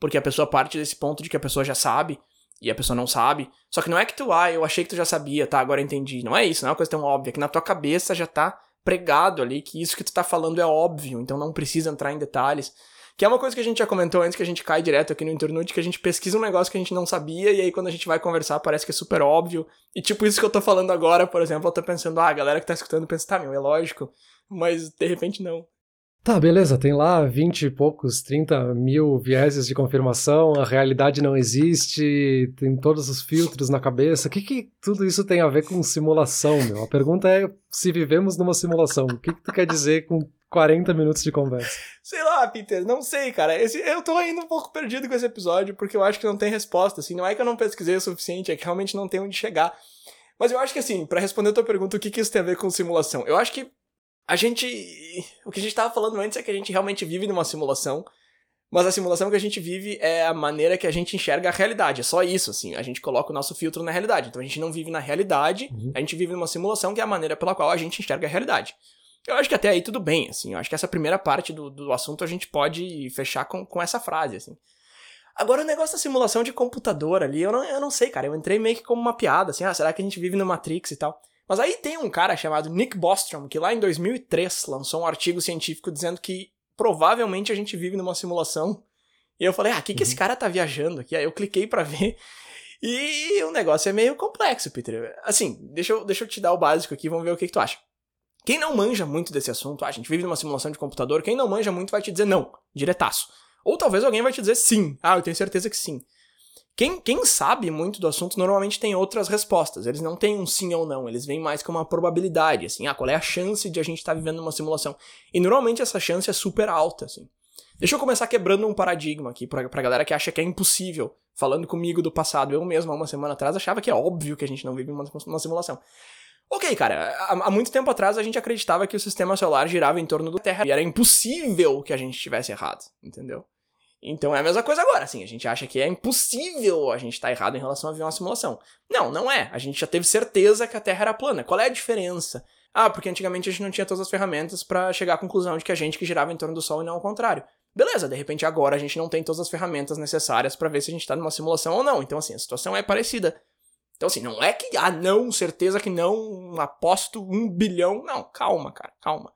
porque a pessoa parte desse ponto de que a pessoa já sabe e a pessoa não sabe. Só que não é que tu, ah, eu achei que tu já sabia, tá, agora entendi. Não é isso, não é uma coisa tão óbvia, que na tua cabeça já tá pregado ali que isso que tu tá falando é óbvio, então não precisa entrar em detalhes. Que é uma coisa que a gente já comentou antes, que a gente cai direto aqui no Internute, que a gente pesquisa um negócio que a gente não sabia, e aí quando a gente vai conversar parece que é super óbvio. E tipo isso que eu tô falando agora, por exemplo, eu tô pensando, ah, a galera que tá escutando pensa, tá, meu, é lógico. Mas de repente não. Tá, beleza, tem lá 20 e poucos, 30 mil vieses de confirmação, a realidade não existe, tem todos os filtros na cabeça. O que, que tudo isso tem a ver com simulação, meu? A pergunta é se vivemos numa simulação. O que, que tu quer dizer com 40 minutos de conversa? Sei lá, Peter, não sei, cara. Esse, eu tô ainda um pouco perdido com esse episódio, porque eu acho que não tem resposta, assim. Não é que eu não pesquisei o suficiente, é que realmente não tem onde chegar. Mas eu acho que, assim, para responder a tua pergunta, o que, que isso tem a ver com simulação? Eu acho que a gente. O que a gente estava falando antes é que a gente realmente vive numa simulação, mas a simulação que a gente vive é a maneira que a gente enxerga a realidade. É só isso, assim. A gente coloca o nosso filtro na realidade. Então a gente não vive na realidade, uhum. a gente vive numa simulação que é a maneira pela qual a gente enxerga a realidade. Eu acho que até aí tudo bem, assim. Eu acho que essa primeira parte do, do assunto a gente pode fechar com, com essa frase, assim. Agora, o negócio da simulação de computador ali, eu não, eu não sei, cara. Eu entrei meio que como uma piada, assim. Ah, será que a gente vive no Matrix e tal? Mas aí tem um cara chamado Nick Bostrom, que lá em 2003 lançou um artigo científico dizendo que provavelmente a gente vive numa simulação. E eu falei, ah, o que, que esse uhum. cara tá viajando aqui? Aí eu cliquei para ver. E o negócio é meio complexo, Peter. Assim, deixa eu, deixa eu te dar o básico aqui, vamos ver o que, que tu acha. Quem não manja muito desse assunto, ah, a gente vive numa simulação de computador, quem não manja muito vai te dizer não, diretaço. Ou talvez alguém vai te dizer sim. Ah, eu tenho certeza que sim. Quem, quem sabe muito do assunto normalmente tem outras respostas. Eles não têm um sim ou não, eles vêm mais com uma probabilidade, assim, ah, qual é a chance de a gente estar tá vivendo uma simulação? E normalmente essa chance é super alta, assim. Deixa eu começar quebrando um paradigma aqui pra, pra galera que acha que é impossível. Falando comigo do passado, eu mesmo, há uma semana atrás, achava que é óbvio que a gente não vive uma, uma simulação. Ok, cara, há, muito tempo atrás a gente acreditava que o sistema solar girava em torno da Terra e era impossível que a gente estivesse errado, entendeu? Então é a mesma coisa agora, assim, a gente acha que é impossível a gente estar tá errado em relação a ver uma simulação. Não, não é. A gente já teve certeza que a Terra era plana. Qual é a diferença? Ah, porque antigamente a gente não tinha todas as ferramentas para chegar à conclusão de que a gente que girava em torno do Sol e não ao contrário. Beleza, de repente agora a gente não tem todas as ferramentas necessárias para ver se a gente tá numa simulação ou não. Então, assim, a situação é parecida. Então, assim, não é que, ah, não, certeza que não, aposto um bilhão. Não, calma, cara, calma.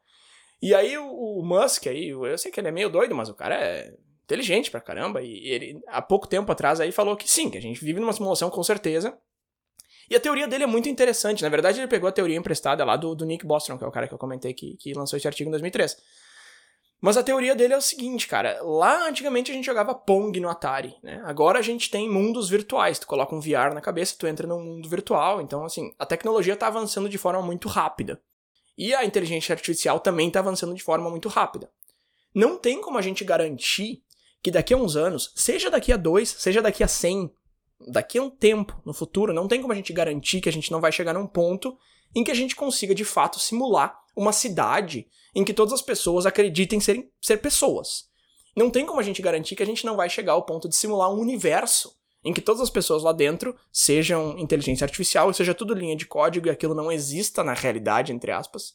E aí o, o Musk aí, eu sei que ele é meio doido, mas o cara é inteligente pra caramba, e ele, há pouco tempo atrás, aí falou que sim, que a gente vive numa simulação com certeza. E a teoria dele é muito interessante. Na verdade, ele pegou a teoria emprestada lá do, do Nick Bostrom, que é o cara que eu comentei que, que lançou esse artigo em 2003. Mas a teoria dele é o seguinte, cara. Lá antigamente a gente jogava Pong no Atari, né? Agora a gente tem mundos virtuais. Tu coloca um VR na cabeça, tu entra num mundo virtual. Então, assim, a tecnologia tá avançando de forma muito rápida. E a inteligência artificial também tá avançando de forma muito rápida. Não tem como a gente garantir que daqui a uns anos, seja daqui a dois, seja daqui a cem, daqui a um tempo no futuro, não tem como a gente garantir que a gente não vai chegar num ponto em que a gente consiga de fato simular uma cidade em que todas as pessoas acreditem serem, ser pessoas. Não tem como a gente garantir que a gente não vai chegar ao ponto de simular um universo em que todas as pessoas lá dentro sejam inteligência artificial, seja tudo linha de código e aquilo não exista na realidade, entre aspas,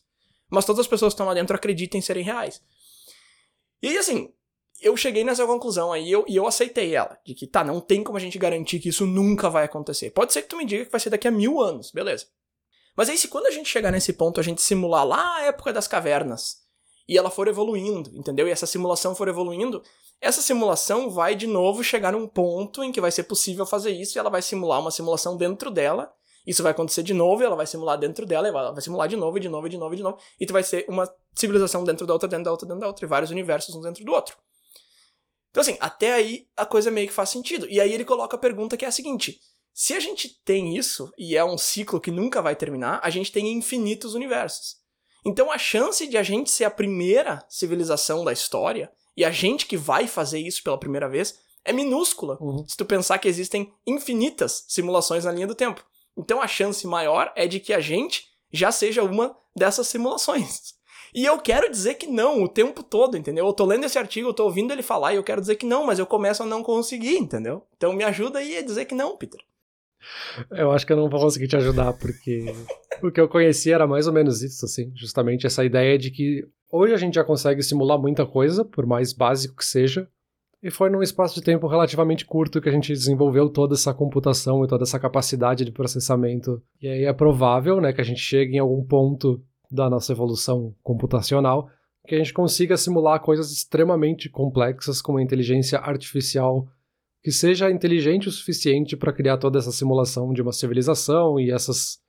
mas todas as pessoas que estão lá dentro acreditem serem reais. E assim, eu cheguei nessa conclusão aí eu, e eu aceitei ela. De que, tá, não tem como a gente garantir que isso nunca vai acontecer. Pode ser que tu me diga que vai ser daqui a mil anos, beleza. Mas aí, se quando a gente chegar nesse ponto, a gente simular lá a época das cavernas, e ela for evoluindo, entendeu? E essa simulação for evoluindo, essa simulação vai de novo chegar num ponto em que vai ser possível fazer isso, e ela vai simular uma simulação dentro dela, isso vai acontecer de novo, e ela vai simular dentro dela, e ela vai simular de novo, de novo, de novo, de novo, e tu vai ser uma civilização dentro da outra, dentro da outra, dentro da outra, e vários universos um dentro do outro. Então, assim, até aí a coisa meio que faz sentido. E aí ele coloca a pergunta que é a seguinte: se a gente tem isso, e é um ciclo que nunca vai terminar, a gente tem infinitos universos. Então a chance de a gente ser a primeira civilização da história, e a gente que vai fazer isso pela primeira vez, é minúscula. Uhum. Se tu pensar que existem infinitas simulações na linha do tempo. Então a chance maior é de que a gente já seja uma dessas simulações. E eu quero dizer que não o tempo todo, entendeu? Eu tô lendo esse artigo, eu tô ouvindo ele falar e eu quero dizer que não, mas eu começo a não conseguir, entendeu? Então me ajuda aí a dizer que não, Peter. Eu acho que eu não vou conseguir te ajudar, porque o que eu conhecia era mais ou menos isso, assim. Justamente essa ideia de que hoje a gente já consegue simular muita coisa, por mais básico que seja, e foi num espaço de tempo relativamente curto que a gente desenvolveu toda essa computação e toda essa capacidade de processamento. E aí é provável, né, que a gente chegue em algum ponto da nossa evolução computacional que a gente consiga simular coisas extremamente complexas com uma inteligência artificial que seja inteligente o suficiente para criar toda essa simulação de uma civilização e essas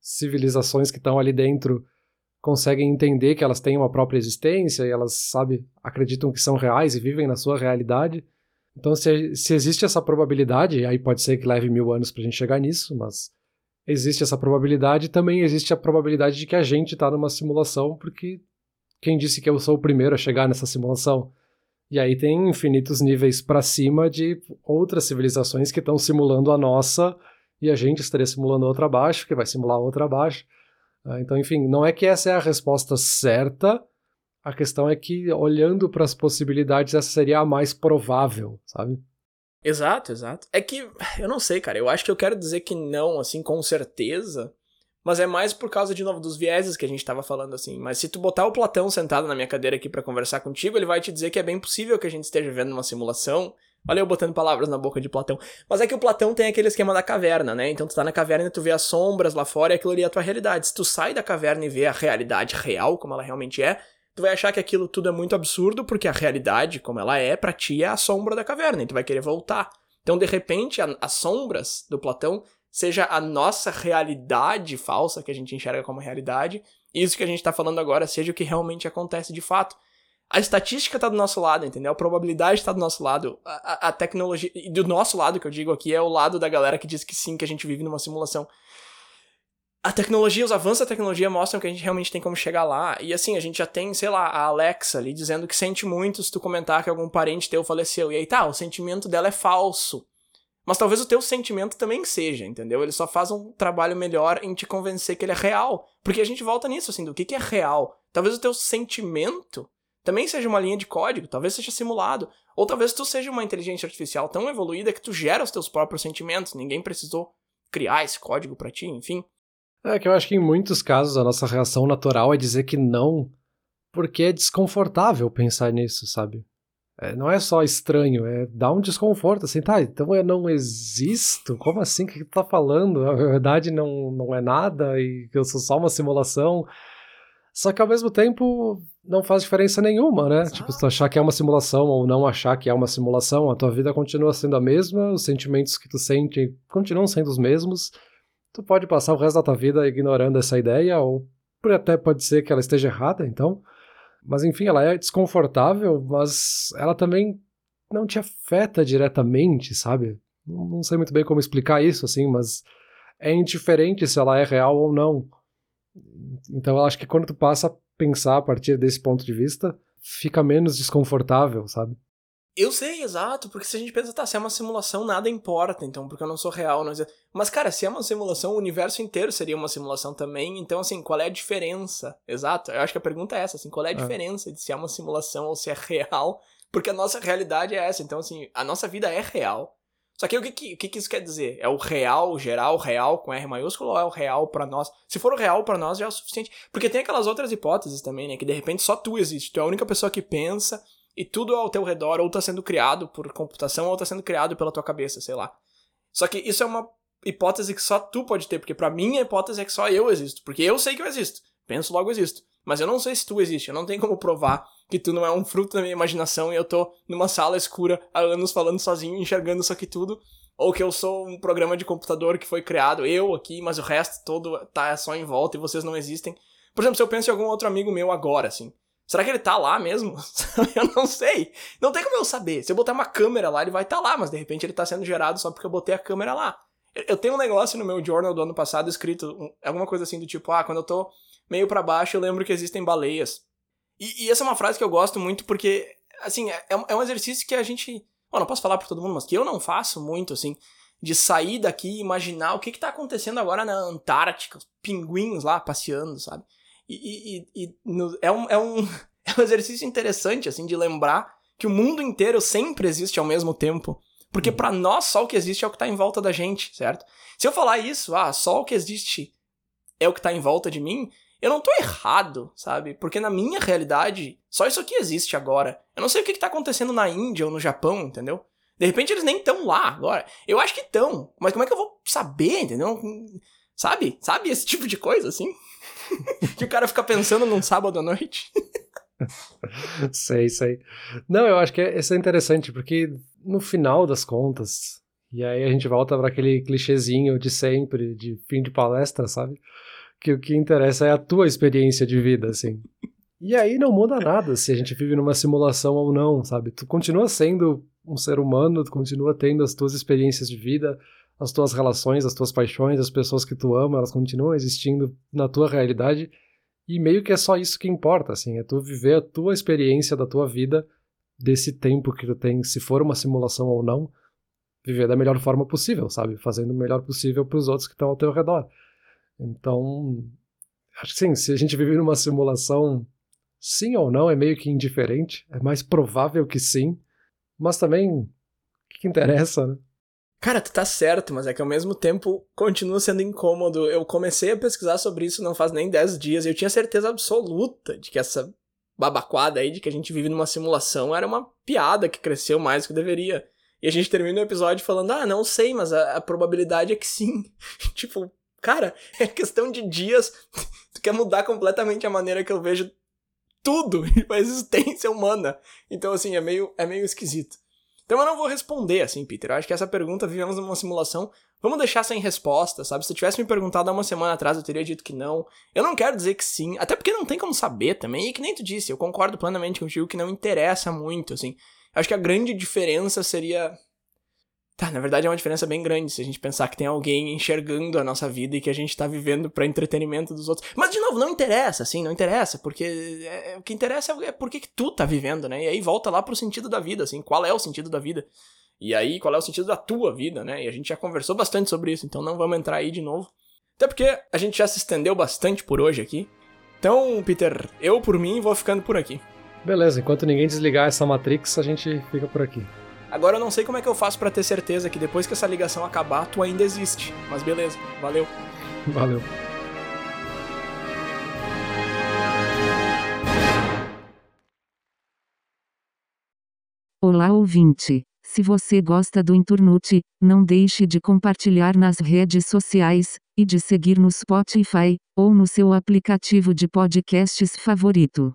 civilizações que estão ali dentro conseguem entender que elas têm uma própria existência e elas, sabe, acreditam que são reais e vivem na sua realidade. Então, se, se existe essa probabilidade, aí pode ser que leve mil anos para a gente chegar nisso, mas existe essa probabilidade, também existe a probabilidade de que a gente está numa simulação, porque quem disse que eu sou o primeiro a chegar nessa simulação? E aí tem infinitos níveis para cima de outras civilizações que estão simulando a nossa e a gente estaria simulando outra abaixo, que vai simular outra abaixo. Ah, então, enfim, não é que essa é a resposta certa, a questão é que, olhando para as possibilidades, essa seria a mais provável, sabe? Exato, exato. É que, eu não sei, cara, eu acho que eu quero dizer que não, assim, com certeza, mas é mais por causa, de novo, dos vieses que a gente tava falando, assim. Mas se tu botar o Platão sentado na minha cadeira aqui para conversar contigo, ele vai te dizer que é bem possível que a gente esteja vendo uma simulação. Olha eu botando palavras na boca de Platão. Mas é que o Platão tem aquele esquema da caverna, né? Então tu tá na caverna e tu vê as sombras lá fora e aquilo ali é a tua realidade. Se tu sai da caverna e vê a realidade real, como ela realmente é, tu vai achar que aquilo tudo é muito absurdo, porque a realidade, como ela é, pra ti é a sombra da caverna, e tu vai querer voltar. Então, de repente, a, as sombras do Platão seja a nossa realidade falsa que a gente enxerga como realidade, isso que a gente está falando agora seja o que realmente acontece de fato. A estatística está do nosso lado, entendeu? A probabilidade está do nosso lado. A, a, tecnologia. E do nosso lado, que eu digo aqui, é o lado da galera que diz que sim, que a gente vive numa simulação. A tecnologia, os avanços da tecnologia mostram que a gente realmente tem como chegar lá. E assim, a gente já tem, sei lá, a Alexa ali dizendo que sente muito se tu comentar que algum parente teu faleceu. E aí tá, o sentimento dela é falso. Mas talvez o teu sentimento também seja, entendeu? Ele só faz um trabalho melhor em te convencer que ele é real. Porque a gente volta nisso, assim, do que, que é real. Talvez o teu sentimento também seja uma linha de código, talvez seja simulado. Ou talvez tu seja uma inteligência artificial tão evoluída que tu gera os teus próprios sentimentos. Ninguém precisou criar esse código para ti, enfim. É que eu acho que em muitos casos a nossa reação natural é dizer que não, porque é desconfortável pensar nisso, sabe? É, não é só estranho, é dá um desconforto, assim, tá, então eu não existo? Como assim? O que tu tá falando? A verdade não, não é nada e eu sou só uma simulação. Só que ao mesmo tempo não faz diferença nenhuma, né? Exato. Tipo, se tu achar que é uma simulação ou não achar que é uma simulação, a tua vida continua sendo a mesma, os sentimentos que tu sente continuam sendo os mesmos. Tu pode passar o resto da tua vida ignorando essa ideia, ou até pode ser que ela esteja errada, então. Mas enfim, ela é desconfortável, mas ela também não te afeta diretamente, sabe? Não sei muito bem como explicar isso, assim, mas é indiferente se ela é real ou não. Então eu acho que quando tu passa a pensar a partir desse ponto de vista, fica menos desconfortável, sabe? Eu sei, exato, porque se a gente pensa, tá, se é uma simulação, nada importa, então, porque eu não sou real. Não... Mas, cara, se é uma simulação, o universo inteiro seria uma simulação também, então, assim, qual é a diferença? Exato, eu acho que a pergunta é essa, assim, qual é a é. diferença de se é uma simulação ou se é real? Porque a nossa realidade é essa, então, assim, a nossa vida é real. Só que o que, que, o que, que isso quer dizer? É o real, geral, real com R maiúsculo ou é o real para nós? Se for o real para nós já é o suficiente. Porque tem aquelas outras hipóteses também, né? Que de repente só tu existe. Tu é a única pessoa que pensa e tudo ao teu redor ou tá sendo criado por computação ou tá sendo criado pela tua cabeça, sei lá. Só que isso é uma hipótese que só tu pode ter, porque para mim a hipótese é que só eu existo, porque eu sei que eu existo. Penso logo existo. Mas eu não sei se tu existe, eu não tenho como provar que tu não é um fruto da minha imaginação e eu tô numa sala escura há anos falando sozinho, enxergando isso aqui tudo, ou que eu sou um programa de computador que foi criado, eu aqui, mas o resto todo tá só em volta e vocês não existem. Por exemplo, se eu penso em algum outro amigo meu agora, assim, Será que ele tá lá mesmo? eu não sei. Não tem como eu saber. Se eu botar uma câmera lá, ele vai estar tá lá, mas de repente ele tá sendo gerado só porque eu botei a câmera lá. Eu tenho um negócio no meu journal do ano passado escrito, alguma coisa assim do tipo, ah, quando eu tô meio para baixo eu lembro que existem baleias. E, e, essa é uma frase que eu gosto muito porque, assim, é, é um exercício que a gente. Bom, não posso falar pra todo mundo, mas que eu não faço muito, assim, de sair daqui e imaginar o que que tá acontecendo agora na Antártica, os pinguins lá passeando, sabe? E, e, e no, é, um, é, um, é um exercício interessante, assim, de lembrar que o mundo inteiro sempre existe ao mesmo tempo. Porque para nós, só o que existe é o que tá em volta da gente, certo? Se eu falar isso, ah, só o que existe é o que tá em volta de mim, eu não tô errado, sabe? Porque na minha realidade, só isso aqui existe agora. Eu não sei o que, que tá acontecendo na Índia ou no Japão, entendeu? De repente eles nem estão lá agora. Eu acho que estão, mas como é que eu vou saber, entendeu? Sabe? Sabe esse tipo de coisa, assim? que o cara fica pensando num sábado à noite. sei, sei. Não, eu acho que é, isso é interessante, porque no final das contas, e aí a gente volta para aquele clichêzinho de sempre, de fim de palestra, sabe? Que o que interessa é a tua experiência de vida, assim. E aí não muda nada se a gente vive numa simulação ou não, sabe? Tu continua sendo um ser humano, tu continua tendo as tuas experiências de vida, as tuas relações, as tuas paixões, as pessoas que tu ama, elas continuam existindo na tua realidade. E meio que é só isso que importa, assim, é tu viver a tua experiência da tua vida desse tempo que tu tem, se for uma simulação ou não, viver da melhor forma possível, sabe? Fazendo o melhor possível para os outros que estão ao teu redor. Então, acho que sim, se a gente vive numa simulação, sim ou não, é meio que indiferente. É mais provável que sim, mas também, o que, interessa, né? Cara, tu tá certo, mas é que ao mesmo tempo continua sendo incômodo. Eu comecei a pesquisar sobre isso não faz nem 10 dias e eu tinha certeza absoluta de que essa babaquada aí de que a gente vive numa simulação era uma piada que cresceu mais do que deveria. E a gente termina o episódio falando, ah, não sei, mas a, a probabilidade é que sim. tipo, cara, é questão de dias. tu quer mudar completamente a maneira que eu vejo tudo, a existência humana. Então, assim, é meio, é meio esquisito. Então eu não vou responder assim, Peter. Eu acho que essa pergunta vivemos numa simulação. Vamos deixar sem resposta, sabe? Se tivesse me perguntado há uma semana atrás, eu teria dito que não. Eu não quero dizer que sim, até porque não tem como saber também. E que nem tu disse, eu concordo plenamente contigo que não interessa muito, assim. Acho que a grande diferença seria Tá, na verdade é uma diferença bem grande se a gente pensar que tem alguém enxergando a nossa vida e que a gente tá vivendo para entretenimento dos outros. Mas, de novo, não interessa, assim, não interessa, porque é, é o que interessa é, por que tu tá vivendo, né? E aí volta lá pro sentido da vida, assim, qual é o sentido da vida? E aí, qual é o sentido da tua vida, né? E a gente já conversou bastante sobre isso, então não vamos entrar aí de novo. Até porque a gente já se estendeu bastante por hoje aqui. Então, Peter, eu por mim vou ficando por aqui. Beleza, enquanto ninguém desligar essa Matrix, a gente fica por aqui. Agora eu não sei como é que eu faço para ter certeza que depois que essa ligação acabar, tu ainda existe. Mas beleza, valeu. Valeu. Olá ouvinte. Se você gosta do Inturnute, não deixe de compartilhar nas redes sociais e de seguir no Spotify ou no seu aplicativo de podcasts favorito.